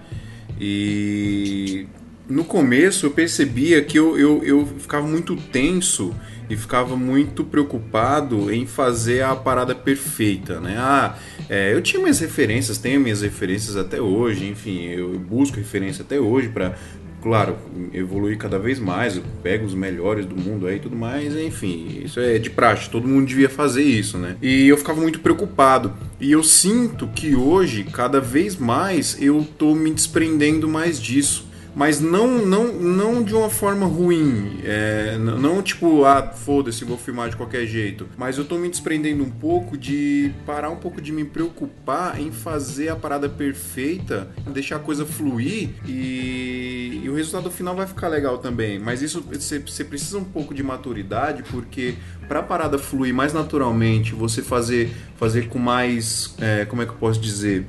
E no começo eu percebia que eu, eu, eu ficava muito tenso e ficava muito preocupado em fazer a parada perfeita, né? Ah, é, eu tinha minhas referências, tenho minhas referências até hoje, enfim, eu busco referência até hoje para, claro, evoluir cada vez mais, eu pego os melhores do mundo aí e tudo mais, enfim, isso é de praxe, todo mundo devia fazer isso, né? E eu ficava muito preocupado. E eu sinto que hoje, cada vez mais, eu tô me desprendendo mais disso mas não não não de uma forma ruim, é, não tipo, ah, foda-se, vou filmar de qualquer jeito, mas eu tô me desprendendo um pouco de parar um pouco de me preocupar em fazer a parada perfeita, deixar a coisa fluir e, e o resultado final vai ficar legal também, mas isso você, você precisa um pouco de maturidade porque para a parada fluir mais naturalmente, você fazer fazer com mais, é, como é que eu posso dizer,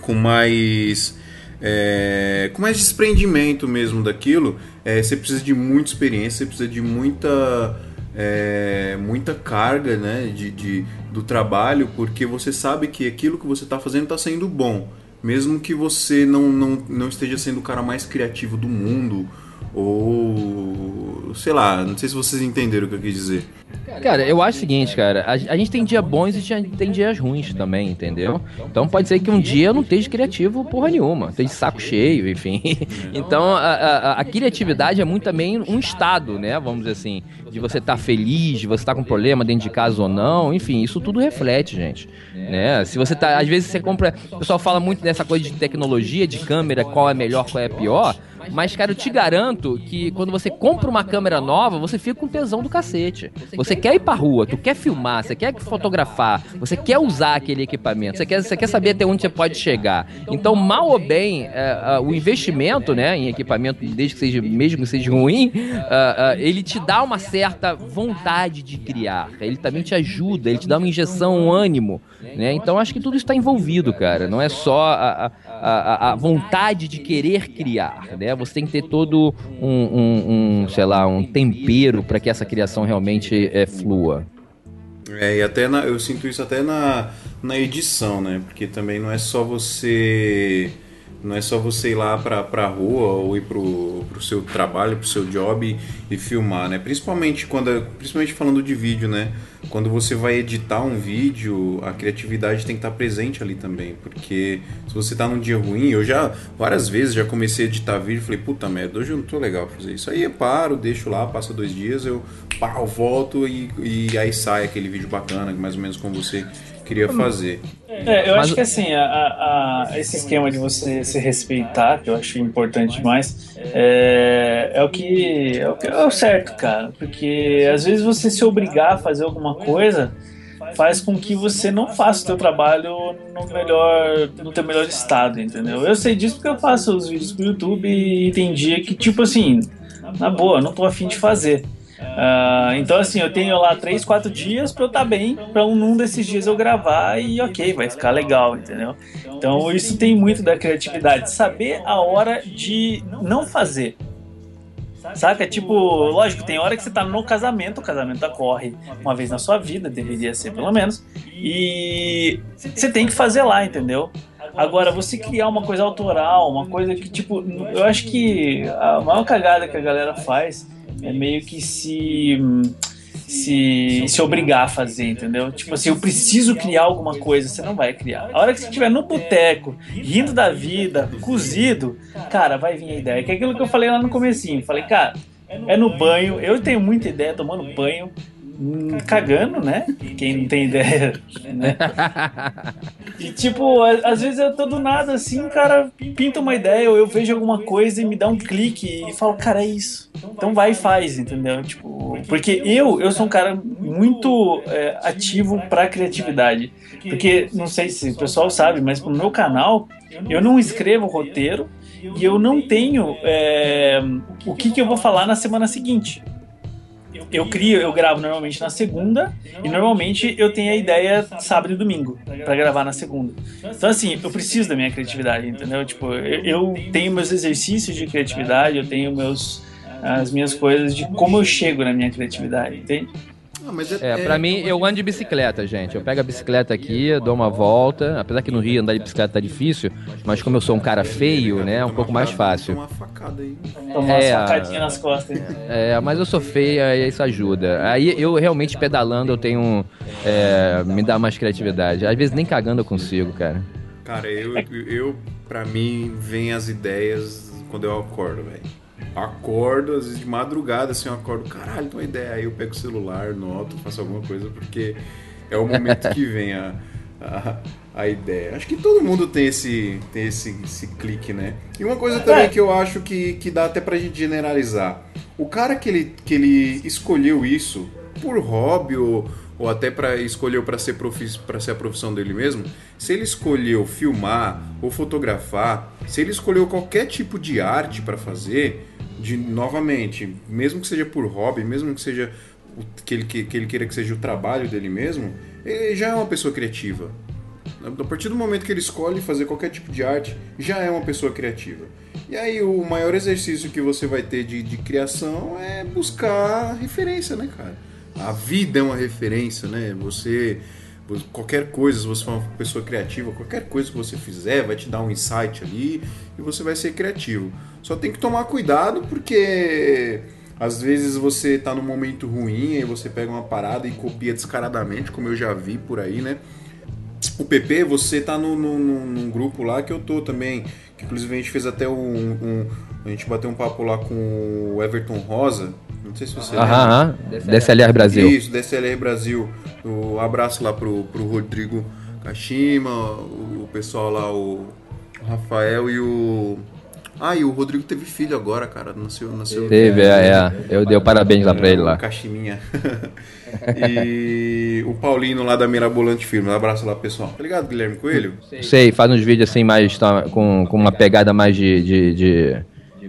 com mais é, com mais desprendimento mesmo daquilo, é, você precisa de muita experiência, você precisa de muita, é, muita carga né, de, de, do trabalho, porque você sabe que aquilo que você está fazendo está sendo bom. Mesmo que você não, não, não esteja sendo o cara mais criativo do mundo, ou sei lá, não sei se vocês entenderam o que eu quis dizer. Cara, eu acho o seguinte, cara, a, a gente tem dias bons e tem dias ruins também, entendeu? Então pode ser que um dia eu não esteja criativo porra nenhuma, esteja de saco cheio, enfim. Então a, a, a, criatividade é muito também um estado, né? Vamos dizer assim, de você estar tá feliz, de você estar tá com problema dentro de casa ou não, enfim, isso tudo reflete, gente. Né? Se você tá, às vezes você compra, o pessoal fala muito dessa coisa de tecnologia, de câmera, qual é melhor, qual é pior. Mas, cara, eu te garanto que quando você compra uma câmera nova, você fica com tesão do cacete. Você quer ir pra rua, tu quer filmar, você quer fotografar, você quer usar aquele equipamento, você quer, você quer saber até onde você pode chegar. Então, mal ou bem, é, é, o investimento né, em equipamento, desde que seja, mesmo que seja ruim, é, ele te dá uma certa vontade de criar. Ele também te ajuda, ele te dá uma injeção, um ânimo. Né? Então, acho que tudo está envolvido, cara. Não é só a, a, a vontade de querer criar? Né? Você tem que ter todo um, um, um sei lá, um tempero para que essa criação realmente é, flua. É, e até na, eu sinto isso até na, na edição, né? Porque também não é só você não é só você ir lá pra, pra rua ou ir pro, pro seu trabalho, pro seu job e, e filmar, né? Principalmente quando, principalmente falando de vídeo, né? Quando você vai editar um vídeo, a criatividade tem que estar presente ali também, porque se você tá num dia ruim, eu já várias vezes já comecei a editar vídeo, falei, puta merda, hoje eu não tô legal pra fazer isso. Aí eu paro, deixo lá, passa dois dias, eu pau, volto e, e aí sai aquele vídeo bacana, mais ou menos como você queria fazer. É, eu Mas... acho que assim, a, a, esse esquema de você se respeitar, que eu acho importante demais, é, é, o que, é o que é o certo, cara. Porque às vezes você se obrigar a fazer alguma coisa faz com que você não faça o seu trabalho no melhor no teu melhor estado, entendeu? Eu sei disso porque eu faço os vídeos pro YouTube e tem dia que, tipo assim, na boa, não tô afim de fazer. Uh, então, assim, eu tenho lá 3, 4 dias pra eu estar tá bem, pra um, num desses dias eu gravar e ok, vai ficar legal, entendeu? Então, isso tem muito da criatividade, saber a hora de não fazer. Saca? Tipo, lógico, tem hora que você tá no casamento, o casamento ocorre uma vez na sua vida, deveria ser pelo menos, e você tem que fazer lá, entendeu? Agora, você criar uma coisa autoral, uma coisa que, tipo, eu acho que a maior cagada que a galera faz é meio que se se, se obrigar a fazer, entendeu? Tipo assim, eu preciso criar alguma coisa, você não vai criar. A hora que você estiver no boteco, rindo da vida, cozido, cara, vai vir a ideia. Que é aquilo que eu falei lá no comecinho. Falei, cara, é no banho, eu tenho muita ideia tomando banho, cagando, né? Quem não tem ideia, né? E tipo, às vezes eu tô do nada assim, cara, pinta uma ideia, ou eu vejo alguma coisa e me dá um clique e falo, cara, é isso. Então vai e faz, entendeu? Tipo, porque eu, eu sou um cara muito é, ativo pra criatividade. Porque, não sei se o pessoal sabe, mas no meu canal, eu não escrevo roteiro e eu não tenho é, o que, que eu vou falar na semana seguinte eu crio, eu gravo normalmente na segunda e normalmente eu tenho a ideia sábado e domingo para gravar na segunda. Então assim, eu preciso da minha criatividade, entendeu? Tipo, eu tenho meus exercícios de criatividade, eu tenho meus as minhas coisas de como eu chego na minha criatividade, entende? É, é, pra mim, eu ando de bicicleta, gente. Eu pego a bicicleta aqui, dou uma volta. Apesar que no Rio andar de bicicleta tá difícil, mas como eu sou um cara feio, né, é um pouco mais fácil. Uma facada aí. Tomar é, uma facadinha nas costas. É, mas eu sou feia e isso ajuda. Aí eu realmente pedalando eu tenho. É, me dá mais criatividade. Às vezes nem cagando eu consigo, cara. Cara, eu, eu pra mim, vem as ideias quando eu acordo, velho acordo, às vezes de madrugada, assim, eu acordo, caralho, tem uma ideia. Aí eu pego o celular, noto, faço alguma coisa, porque é o momento que vem a, a, a, ideia. Acho que todo mundo tem esse, tem esse, esse clique, né? E uma coisa também que eu acho que, que dá até pra gente generalizar. O cara que ele, que ele escolheu isso por hobby ou, ou até para escolheu para ser para ser a profissão dele mesmo, se ele escolheu filmar ou fotografar, se ele escolheu qualquer tipo de arte para fazer, de novamente, mesmo que seja por hobby, mesmo que seja que ele, que, que ele queira que seja o trabalho dele mesmo, ele já é uma pessoa criativa. A partir do momento que ele escolhe fazer qualquer tipo de arte, já é uma pessoa criativa. E aí o maior exercício que você vai ter de, de criação é buscar referência, né, cara? A vida é uma referência, né? Você qualquer coisa, se você for uma pessoa criativa, qualquer coisa que você fizer vai te dar um insight ali e você vai ser criativo. Só tem que tomar cuidado porque Às vezes você tá num momento ruim e você pega uma parada e copia descaradamente, como eu já vi por aí, né? O PP, você tá no, no, num grupo lá que eu tô também. Que inclusive a gente fez até um, um. a gente bateu um papo lá com o Everton Rosa. Não sei se você Aham, aham. DSLR Brasil. Isso, DSLR Brasil. Um abraço lá pro, pro Rodrigo Kashima, o, o pessoal lá, o Rafael e o. Ah, e o Rodrigo teve filho agora, cara. Nasceu. nasceu Teve, é, é. Eu dei parabéns lá pra ele lá. O Cachiminha. e o Paulino lá da Mirabolante Firme. Um abraço lá, pessoal. Tá ligado, Guilherme Coelho? Sei, faz uns vídeos assim mais tá, com, com uma pegada mais de. de, de...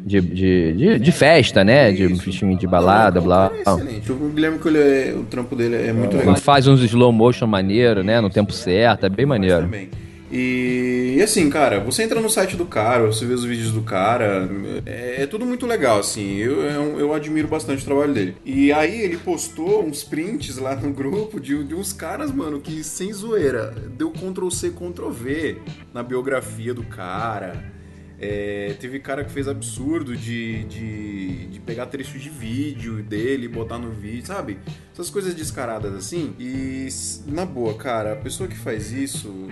De, de, de, de festa, né? De filme de balada, blá. É excelente. O Guilherme Coelho, é, o trampo dele é muito legal. Faz uns slow motion maneiro, né? No tempo certo, é bem maneiro. Também. E, e, assim, cara, você entra no site do cara, você vê os vídeos do cara, é, é tudo muito legal, assim. Eu, eu, eu, admiro bastante o trabalho dele. E aí ele postou uns prints lá no grupo de, de uns caras, mano, que sem zoeira, deu Ctrl C, Ctrl V na biografia do cara. É, teve cara que fez absurdo de, de, de, pegar trechos de vídeo dele, botar no vídeo, sabe? Essas coisas descaradas assim. E, na boa, cara, a pessoa que faz isso,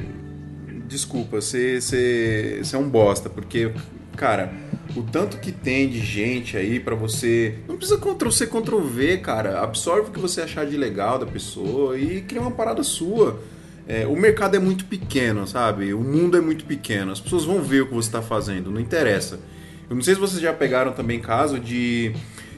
desculpa, você, você, você é um bosta, porque, cara, o tanto que tem de gente aí para você. Não precisa Ctrl C, Ctrl V, cara. Absorve o que você achar de legal da pessoa e cria uma parada sua. É, o mercado é muito pequeno, sabe? O mundo é muito pequeno. As pessoas vão ver o que você está fazendo, não interessa. Eu não sei se vocês já pegaram também caso de,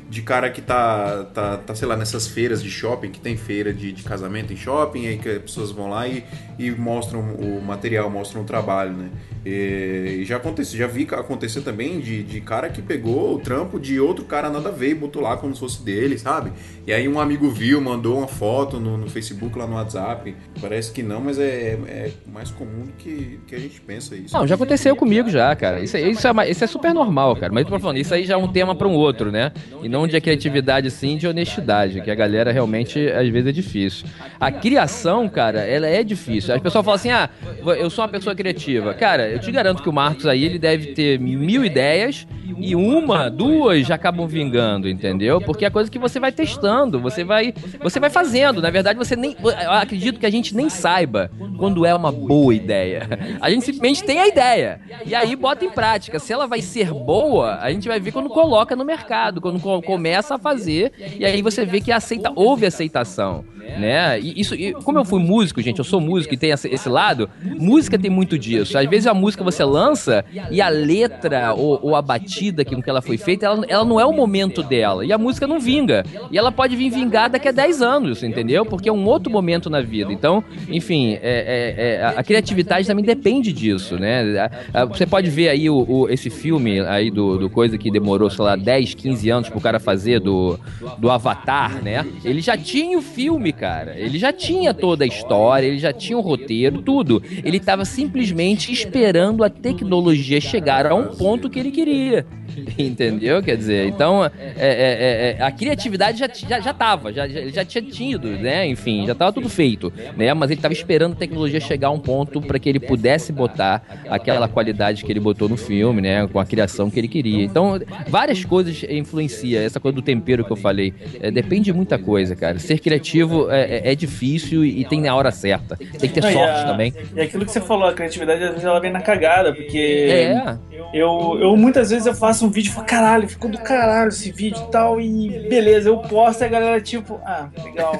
de cara que tá, tá, tá, sei lá, nessas feiras de shopping, que tem feira de, de casamento em shopping, aí que as pessoas vão lá e, e mostram o material, mostram o trabalho, né? E já aconteceu, já vi acontecer também de, de cara que pegou o trampo de outro cara nada a ver e botou lá como se fosse dele, sabe? E aí um amigo viu, mandou uma foto no, no Facebook, lá no WhatsApp. Parece que não, mas é, é mais comum do que, que a gente pensa isso. Não, já aconteceu comigo já, cara. Isso, isso, é, isso é super normal, cara. Mas eu tô falando, isso aí já é um tema para um outro, né? E não de criatividade, sim, de honestidade, que a galera realmente, às vezes, é difícil. A criação, cara, ela é difícil. As pessoas falam assim, ah, eu sou uma pessoa criativa. Cara, eu te garanto que o Marcos aí, ele deve ter mil ideias e uma, duas já acabam vingando, entendeu? Porque é coisa que você vai testando, você vai, você vai fazendo. Na verdade, você nem, eu acredito que a gente nem saiba quando é uma boa ideia. A gente simplesmente tem a ideia e aí bota em prática. Se ela vai ser boa, a gente vai ver quando coloca no mercado, quando começa a fazer e aí você vê que aceita, houve aceitação né? E isso, e como eu fui músico, gente, eu sou músico e tem esse lado, música tem muito disso. Às vezes a música você lança e a letra ou, ou a batida com que ela foi feita, ela, ela não é o momento dela. E a música não vinga. E ela pode vir vingar daqui a 10 anos, entendeu? Porque é um outro momento na vida. Então, enfim, é, é, é, a criatividade também depende disso, né? Você pode ver aí o, o, esse filme aí do, do coisa que demorou, sei lá, 10, 15 anos pro cara fazer do, do Avatar, né? Ele já tinha o filme, cara. Ele já tinha toda a história, ele já tinha o roteiro, tudo. Ele estava simplesmente esperando a tecnologia chegar a um ponto que ele queria. Entendeu? Quer dizer, então é, é, é, é, a criatividade já, já, já tava, já, já, já tinha tido, né? Enfim, já estava tudo feito, né? Mas ele estava esperando a tecnologia chegar a um ponto para que ele pudesse botar aquela qualidade que ele botou no filme, né? Com a criação que ele queria. Então, várias coisas influenciam. Essa coisa do tempero que eu falei, é, depende de muita coisa, cara. Ser criativo é, é, é difícil e tem na hora certa. Tem que ter sorte a, também. E aquilo que você falou, a criatividade às vezes ela vem na cagada, porque é. eu, eu muitas vezes eu faço um vídeo e falo, caralho, ficou do caralho esse vídeo e tal, e beleza, eu posto e a galera tipo, ah, legal.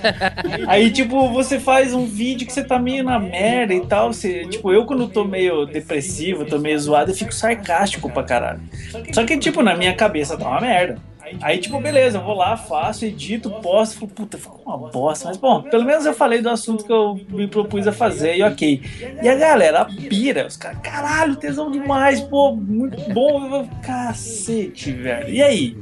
Aí, tipo, você faz um vídeo que você tá meio na merda e tal, você, tipo, eu quando tô meio depressivo, tô meio zoado, eu fico sarcástico pra caralho. Só que, tipo, na minha cabeça tá uma merda. Aí, tipo, beleza, eu vou lá, faço, edito, posto, fico, puta, ficou uma bosta. Mas, bom, pelo menos eu falei do assunto que eu me propus a fazer e ok. E a galera pira, os caras, caralho, tesão demais, pô, muito bom, cacete, velho. E aí?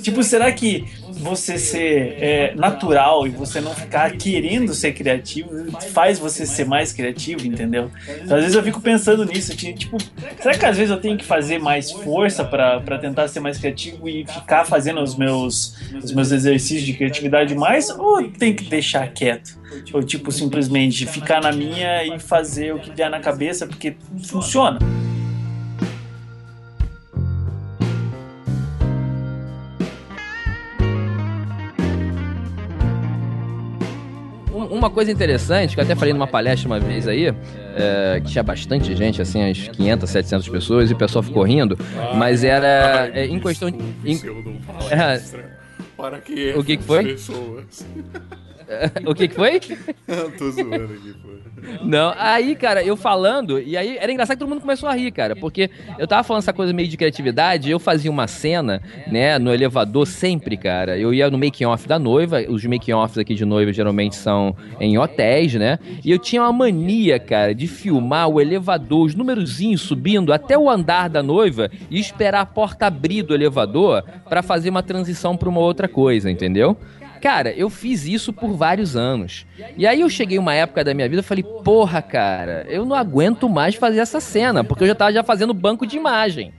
Tipo, será que você ser é, natural e você não ficar querendo ser criativo faz você ser mais criativo, entendeu? Então, às vezes eu fico pensando nisso, tipo, será que às vezes eu tenho que fazer mais força para tentar ser mais criativo e ficar fazendo os meus, os meus exercícios de criatividade mais ou tem que deixar quieto? Ou tipo, simplesmente ficar na minha e fazer o que vier na cabeça porque funciona? Uma coisa interessante, que eu até falei numa palestra uma vez aí, é, que tinha bastante gente, assim, as 500, 700 pessoas, e o pessoal ficou rindo, mas era é, em questão... Em, é, para que o que, que foi? Pessoas. o que, que foi? Eu tô zoando aqui, pô. Não, aí, cara, eu falando, e aí era engraçado que todo mundo começou a rir, cara, porque eu tava falando essa coisa meio de criatividade, eu fazia uma cena, né, no elevador sempre, cara. Eu ia no making-off da noiva, os making-offs aqui de noiva geralmente são em hotéis, né? E eu tinha uma mania, cara, de filmar o elevador, os numerozinhos subindo até o andar da noiva e esperar a porta abrir do elevador para fazer uma transição para uma outra coisa, entendeu? Cara, eu fiz isso por vários anos. E aí eu cheguei uma época da minha vida e falei, porra, cara, eu não aguento mais fazer essa cena, porque eu já tava já fazendo banco de imagem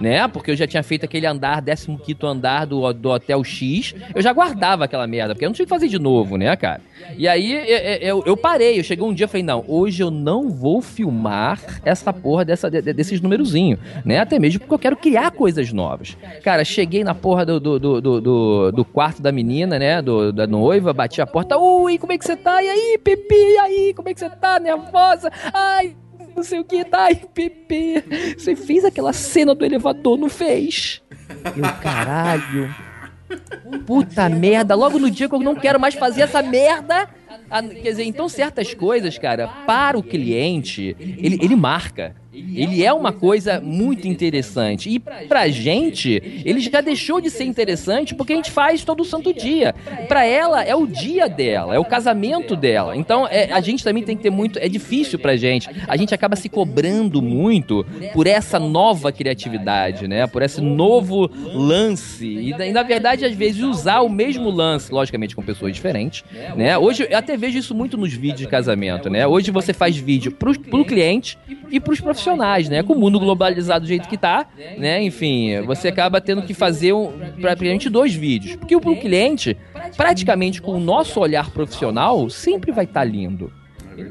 né? Porque eu já tinha feito aquele andar, 15 andar do, do Hotel X. Eu já guardava aquela merda, porque eu não tinha que fazer de novo, né, cara? E aí eu, eu parei, eu cheguei um dia e falei, não, hoje eu não vou filmar essa porra dessa, desses numerozinhos, né? Até mesmo porque eu quero criar coisas novas. Cara, cheguei na porra do, do, do, do, do quarto da menina, né? Do, da noiva, bati a porta, ui, como é que você tá? E aí, Pipi, e aí, como é que você tá? Nervosa? Ai, não sei o que, tá aí, Pepe. Você fez aquela cena do elevador, não fez? Eu, caralho. Puta merda, logo no dia que eu não quero mais fazer essa merda. Quer dizer, então certas coisas, cara, para o cliente, ele, ele marca. Ele é uma coisa muito interessante. E pra gente, ele já deixou de ser interessante porque a gente faz todo santo dia. Pra ela, é o dia dela, é o casamento dela. Então, é, a gente também tem que ter muito. É difícil pra gente. A gente acaba se cobrando muito por essa nova criatividade, né? Por esse novo lance. E, e na verdade, às vezes, usar o mesmo lance, logicamente com pessoas diferentes, né? Hoje, eu até vejo isso muito nos vídeos de casamento, né? Hoje você faz vídeo pro, pro cliente e pros profissionais profissionais, né? Com o mundo globalizado do jeito que tá, né? Enfim, você acaba tendo que fazer um, praticamente dois vídeos. Porque o cliente, praticamente com o nosso olhar profissional, sempre vai estar tá lindo.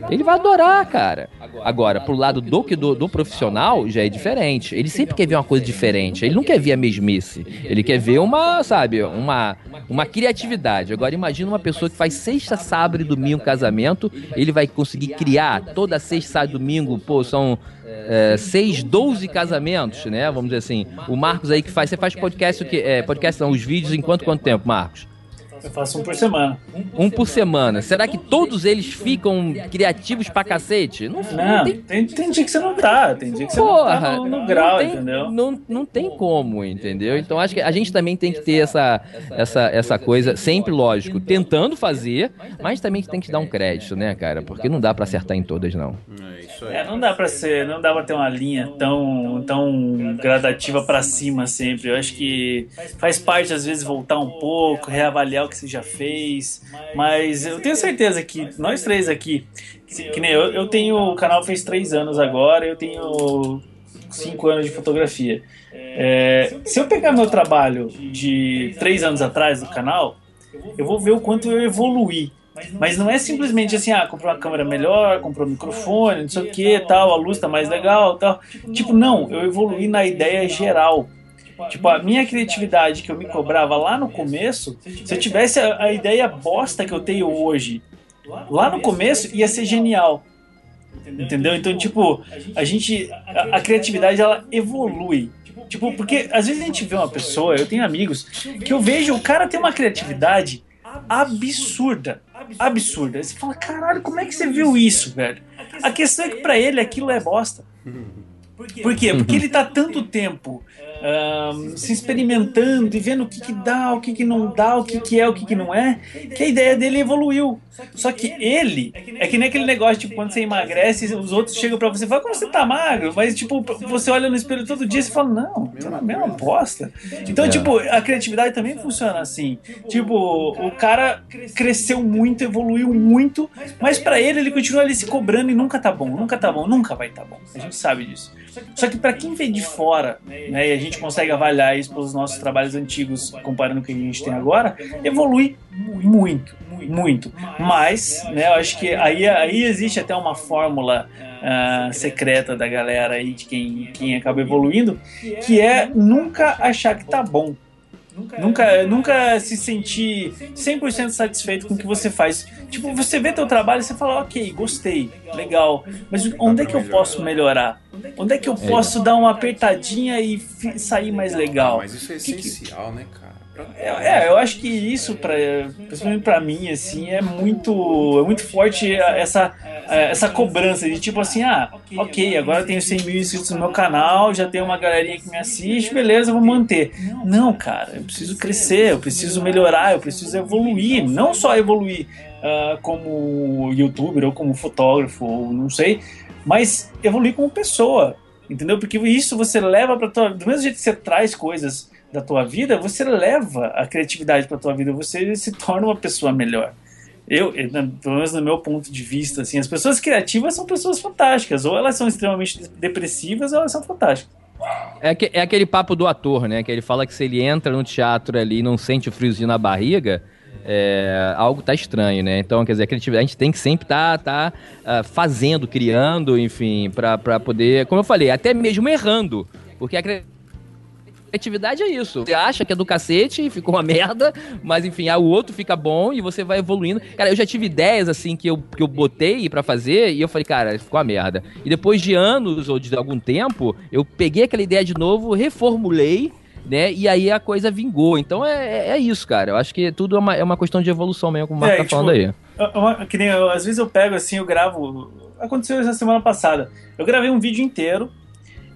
Ele vai adorar, cara. Agora, pro lado do que do, do, profissional, já é diferente. Ele sempre quer ver uma coisa diferente. Ele não quer ver a mesmice. Ele quer ver uma, sabe, uma, uma criatividade. Agora, imagina uma pessoa que faz sexta, sábado e domingo casamento. Ele vai conseguir criar toda sexta, sábado e domingo. Pô, são é, seis, doze casamentos, né? Vamos dizer assim. O Marcos aí que faz. Você faz podcast, o que? É, podcast não, os vídeos em quanto, quanto tempo, Marcos? Eu faço um por semana. Um por semana. Será que todos eles ficam criativos pra cacete? Não, não, não tem... tem... Tem, dia que você não tá. Tem dia que você Porra, não tá no, no grau, tem, entendeu? Não, não tem como, entendeu? Então acho que a gente também tem que ter essa, essa, essa coisa, sempre lógico, tentando fazer, mas também tem que dar um crédito, né, cara? Porque não dá pra acertar em todas, não. É, não dá pra ser, não dá pra ter uma linha tão, tão gradativa pra cima sempre. Eu acho que faz parte, às vezes, voltar um pouco, reavaliar o que você já fez. Mas eu tenho certeza que nós três aqui, que, que nem eu, eu tenho. O canal fez três anos agora, eu tenho cinco anos de fotografia. É, se eu pegar meu trabalho de três anos atrás do canal, eu vou ver o quanto eu evoluí. Mas não é simplesmente assim, ah, comprou uma câmera melhor, comprou um microfone, não sei o que, tal, a luz tá mais legal, tal. Tipo, não, eu evoluí na ideia geral. Tipo, a minha criatividade que eu me cobrava lá no começo, se eu tivesse a, a ideia bosta que eu tenho hoje, lá no começo ia ser genial. Entendeu? Então, tipo, a gente. A, a, criatividade ela evolui. Tipo, porque às vezes a gente vê uma pessoa, eu tenho amigos, que eu vejo, o cara tem uma criatividade absurda. Absurda. Você fala, caralho, como é que você viu isso, velho? A questão é que pra ele aquilo é bosta. Por quê? Porque ele tá tanto tempo um, se experimentando e vendo o que, que dá, o que, que não dá, o que, que é, o que, que não é, que a ideia dele evoluiu. Só que ele é que nem aquele negócio, tipo, quando você emagrece, os outros chegam pra você e falam, como você tá magro? Mas, tipo, você olha no espelho todo dia e fala, não, tá na mesma bosta. Então, é. tipo, a criatividade também funciona assim. Tipo, o cara cresceu muito, evoluiu muito, mas para ele, ele continua ali se cobrando e nunca tá bom, nunca tá bom, nunca vai tá bom. A gente sabe disso. Só que para quem vem de fora, né, e a gente consegue avaliar isso pelos nossos trabalhos antigos, comparando com o que a gente tem agora, evolui muito, muito. Mas, né, eu acho que aí, aí existe até uma fórmula uh, secreta da galera aí, de quem, quem acaba evoluindo, que é nunca achar que tá bom. Nunca, nunca se sentir 100% satisfeito com o que você faz. Tipo, você vê teu trabalho e você fala, ok, gostei, legal. Mas onde é que eu posso melhorar? Onde é que eu é. posso dar uma apertadinha e sair mais legal? Mas isso é essencial, né, cara? É, é, eu acho que isso, pra, principalmente pra mim, assim, é muito, é muito forte essa, essa cobrança de tipo assim, ah, ok, agora eu tenho 100 mil inscritos no meu canal, já tenho uma galerinha que me assiste, beleza, vou manter. Não, cara, eu preciso crescer, eu preciso melhorar, eu preciso evoluir, não só evoluir uh, como youtuber ou como fotógrafo, ou não sei, mas evoluir como pessoa, entendeu? Porque isso você leva pra tua. Do mesmo jeito que você traz coisas da tua vida, você leva a criatividade para tua vida, você se torna uma pessoa melhor. Eu, pelo menos no meu ponto de vista, assim, as pessoas criativas são pessoas fantásticas, ou elas são extremamente depressivas, ou elas são fantásticas. É, que, é aquele papo do ator, né? Que ele fala que se ele entra no teatro ali e não sente o friozinho na barriga, é, algo tá estranho, né? Então, quer dizer, a gente tem que sempre tá, tá, uh, fazendo, criando, enfim, para poder, como eu falei, até mesmo errando. Porque a criatividade é isso. Você acha que é do cacete, ficou uma merda, mas enfim, o outro fica bom e você vai evoluindo. Cara, eu já tive ideias assim que eu, que eu botei para fazer e eu falei, cara, ficou uma merda. E depois de anos ou de algum tempo, eu peguei aquela ideia de novo, reformulei né? E aí a coisa vingou. Então é, é, é isso, cara. Eu acho que tudo é uma, é uma questão de evolução mesmo, como o Marco é, tá tipo, falando aí. Uma, que nem eu, às vezes eu pego assim, eu gravo. Aconteceu essa semana passada. Eu gravei um vídeo inteiro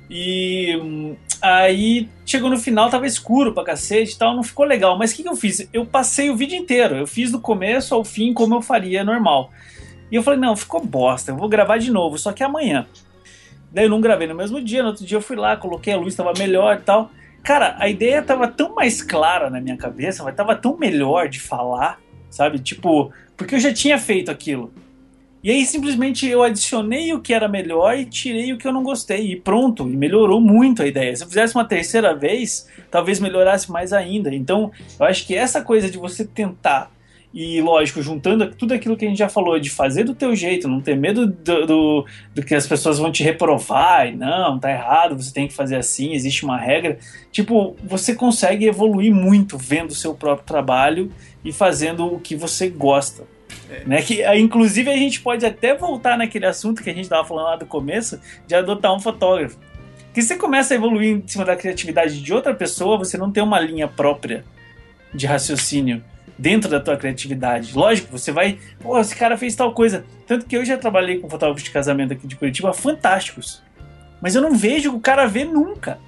e hum, aí chegou no final, tava escuro pra cacete e tal, não ficou legal. Mas o que, que eu fiz? Eu passei o vídeo inteiro, eu fiz do começo ao fim como eu faria normal. E eu falei, não, ficou bosta, eu vou gravar de novo, só que amanhã. Daí eu não gravei no mesmo dia, no outro dia eu fui lá, coloquei a luz, tava melhor e tal. Cara, a ideia tava tão mais clara na minha cabeça, mas tava tão melhor de falar, sabe? Tipo, porque eu já tinha feito aquilo. E aí simplesmente eu adicionei o que era melhor e tirei o que eu não gostei. E pronto, e melhorou muito a ideia. Se eu fizesse uma terceira vez, talvez melhorasse mais ainda. Então, eu acho que essa coisa de você tentar e lógico, juntando tudo aquilo que a gente já falou, de fazer do teu jeito, não ter medo do, do, do, que as pessoas vão te reprovar, e não, tá errado, você tem que fazer assim, existe uma regra. Tipo, você consegue evoluir muito vendo o seu próprio trabalho e fazendo o que você gosta. É. Né? Que, inclusive, a gente pode até voltar naquele assunto que a gente estava falando lá do começo, de adotar um fotógrafo. Que você começa a evoluir em cima da criatividade de outra pessoa, você não tem uma linha própria de raciocínio dentro da tua criatividade. Lógico, você vai, pô, esse cara fez tal coisa. Tanto que eu já trabalhei com fotógrafos de casamento aqui de Curitiba fantásticos. Mas eu não vejo o cara ver nunca.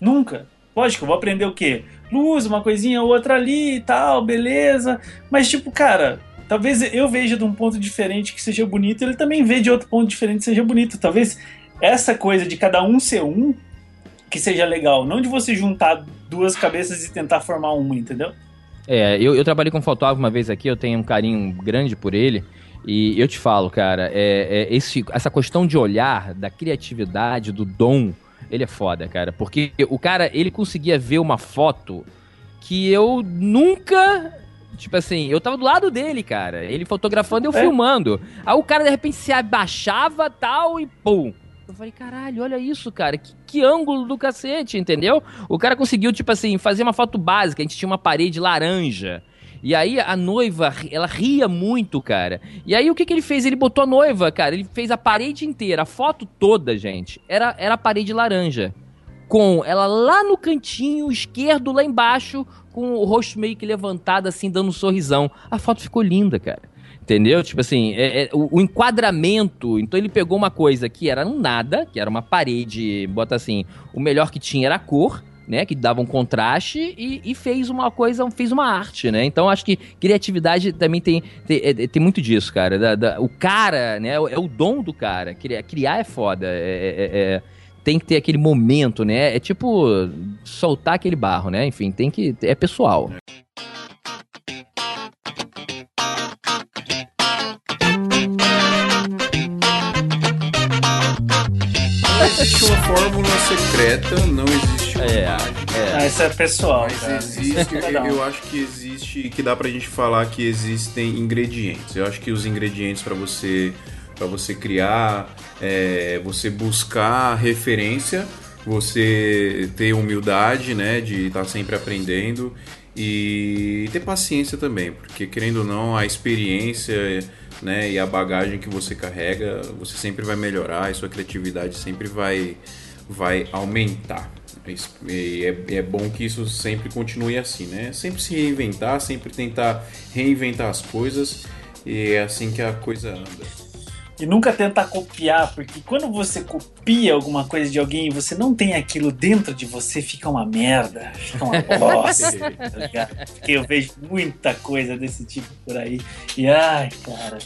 Nunca. Lógico, eu vou aprender o quê? Luz, uma coisinha outra ali e tal, beleza. Mas, tipo, cara, Talvez eu veja de um ponto diferente que seja bonito, ele também vê de outro ponto diferente que seja bonito. Talvez essa coisa de cada um ser um que seja legal, não de você juntar duas cabeças e tentar formar uma, entendeu? É, eu, eu trabalhei com um fotógrafo uma vez aqui, eu tenho um carinho grande por ele. E eu te falo, cara, é, é esse, essa questão de olhar, da criatividade, do dom, ele é foda, cara. Porque o cara, ele conseguia ver uma foto que eu nunca Tipo assim, eu tava do lado dele, cara. Ele fotografando e eu é. filmando. Aí o cara de repente se abaixava tal e pum. Eu falei, caralho, olha isso, cara. Que, que ângulo do cacete, entendeu? O cara conseguiu, tipo assim, fazer uma foto básica. A gente tinha uma parede laranja. E aí a noiva, ela ria muito, cara. E aí o que, que ele fez? Ele botou a noiva, cara. Ele fez a parede inteira, a foto toda, gente. Era, era a parede laranja. Com ela lá no cantinho esquerdo, lá embaixo, com o rosto meio que levantado, assim, dando um sorrisão. A foto ficou linda, cara. Entendeu? Tipo assim, é, é, o, o, enquadramento. Então ele pegou uma coisa que era um nada, que era uma parede, bota assim, o melhor que tinha era a cor, né? Que dava um contraste e, e fez uma coisa, fez uma arte, né? Então acho que criatividade também tem, tem, é, tem muito disso, cara. Da, da, o cara, né? É o, é dom do cara. Criar, criar é foda. é, é tem que ter aquele momento, né? É tipo soltar aquele barro, né? Enfim, tem que. É pessoal. Não existe uma fórmula secreta, não existe uma é, é. Ah, isso é pessoal. Mas cara. existe, eu, eu acho que existe, que dá pra gente falar que existem ingredientes. Eu acho que os ingredientes para você para você criar, é, você buscar referência você ter humildade, né, de estar tá sempre aprendendo e ter paciência também, porque querendo ou não, a experiência né, e a bagagem que você carrega, você sempre vai melhorar e sua criatividade sempre vai, vai aumentar. E é, é bom que isso sempre continue assim, né? Sempre se reinventar, sempre tentar reinventar as coisas e é assim que a coisa anda. E nunca tentar copiar, porque quando você copia alguma coisa de alguém e você não tem aquilo dentro de você, fica uma merda, fica uma bosta, tá ligado? Porque eu vejo muita coisa desse tipo por aí. E ai, cara,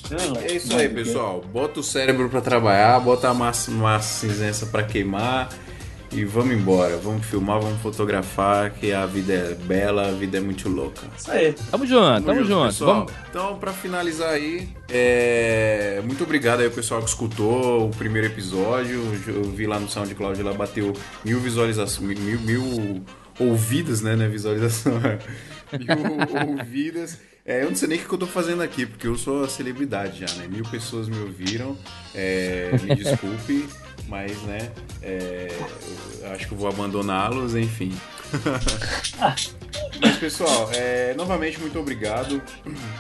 É isso aí, pessoal. Bota o cérebro para trabalhar, bota a massa, massa cinzença para queimar e vamos embora, vamos filmar, vamos fotografar, que a vida é bela, a vida é muito louca. Isso aí. Tamo junto, tamo, junto. junto. Vamos... Então, para finalizar aí, é... muito obrigado aí ao pessoal que escutou o primeiro episódio. Eu vi lá no SoundCloud, lá bateu mil visualizações, mil, mil ouvidas, né, né, visualização. mil ouvidas. É, eu não sei nem o que eu tô fazendo aqui, porque eu sou a celebridade já, né? Mil pessoas me ouviram. É, me desculpe mas né, é, acho que vou abandoná-los, enfim. mas pessoal, é, novamente muito obrigado.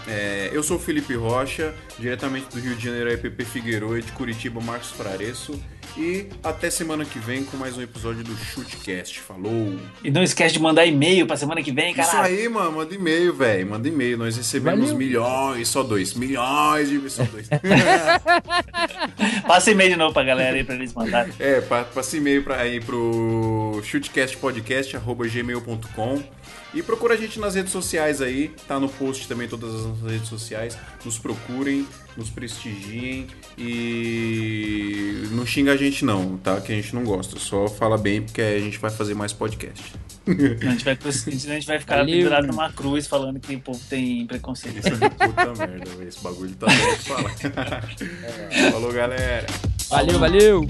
É, eu sou o Felipe Rocha, diretamente do Rio de Janeiro, EPP Figueiredo de Curitiba, Marcos Fraresso. E até semana que vem com mais um episódio do Shootcast. Falou! E não esquece de mandar e-mail pra semana que vem, cara. Isso aí, mano. Manda e-mail, velho. Manda e-mail. Nós recebemos Valeu. milhões, só dois. Milhões de só dois. Passa e-mail de novo pra galera aí pra eles mandarem. É, passa e-mail pra, aí pro shootcastpodcast.gmail.com e procura a gente nas redes sociais aí, tá no post também todas as nossas redes sociais. Nos procurem, nos prestigiem e não xinga a gente não, tá? Que a gente não gosta, só fala bem porque a gente vai fazer mais podcast. A gente vai, a gente vai ficar Valeu. pendurado numa cruz falando que o povo tem preconceito. Isso é puta merda, esse bagulho tá bom de falar. Falou, galera. Valeu, valeu.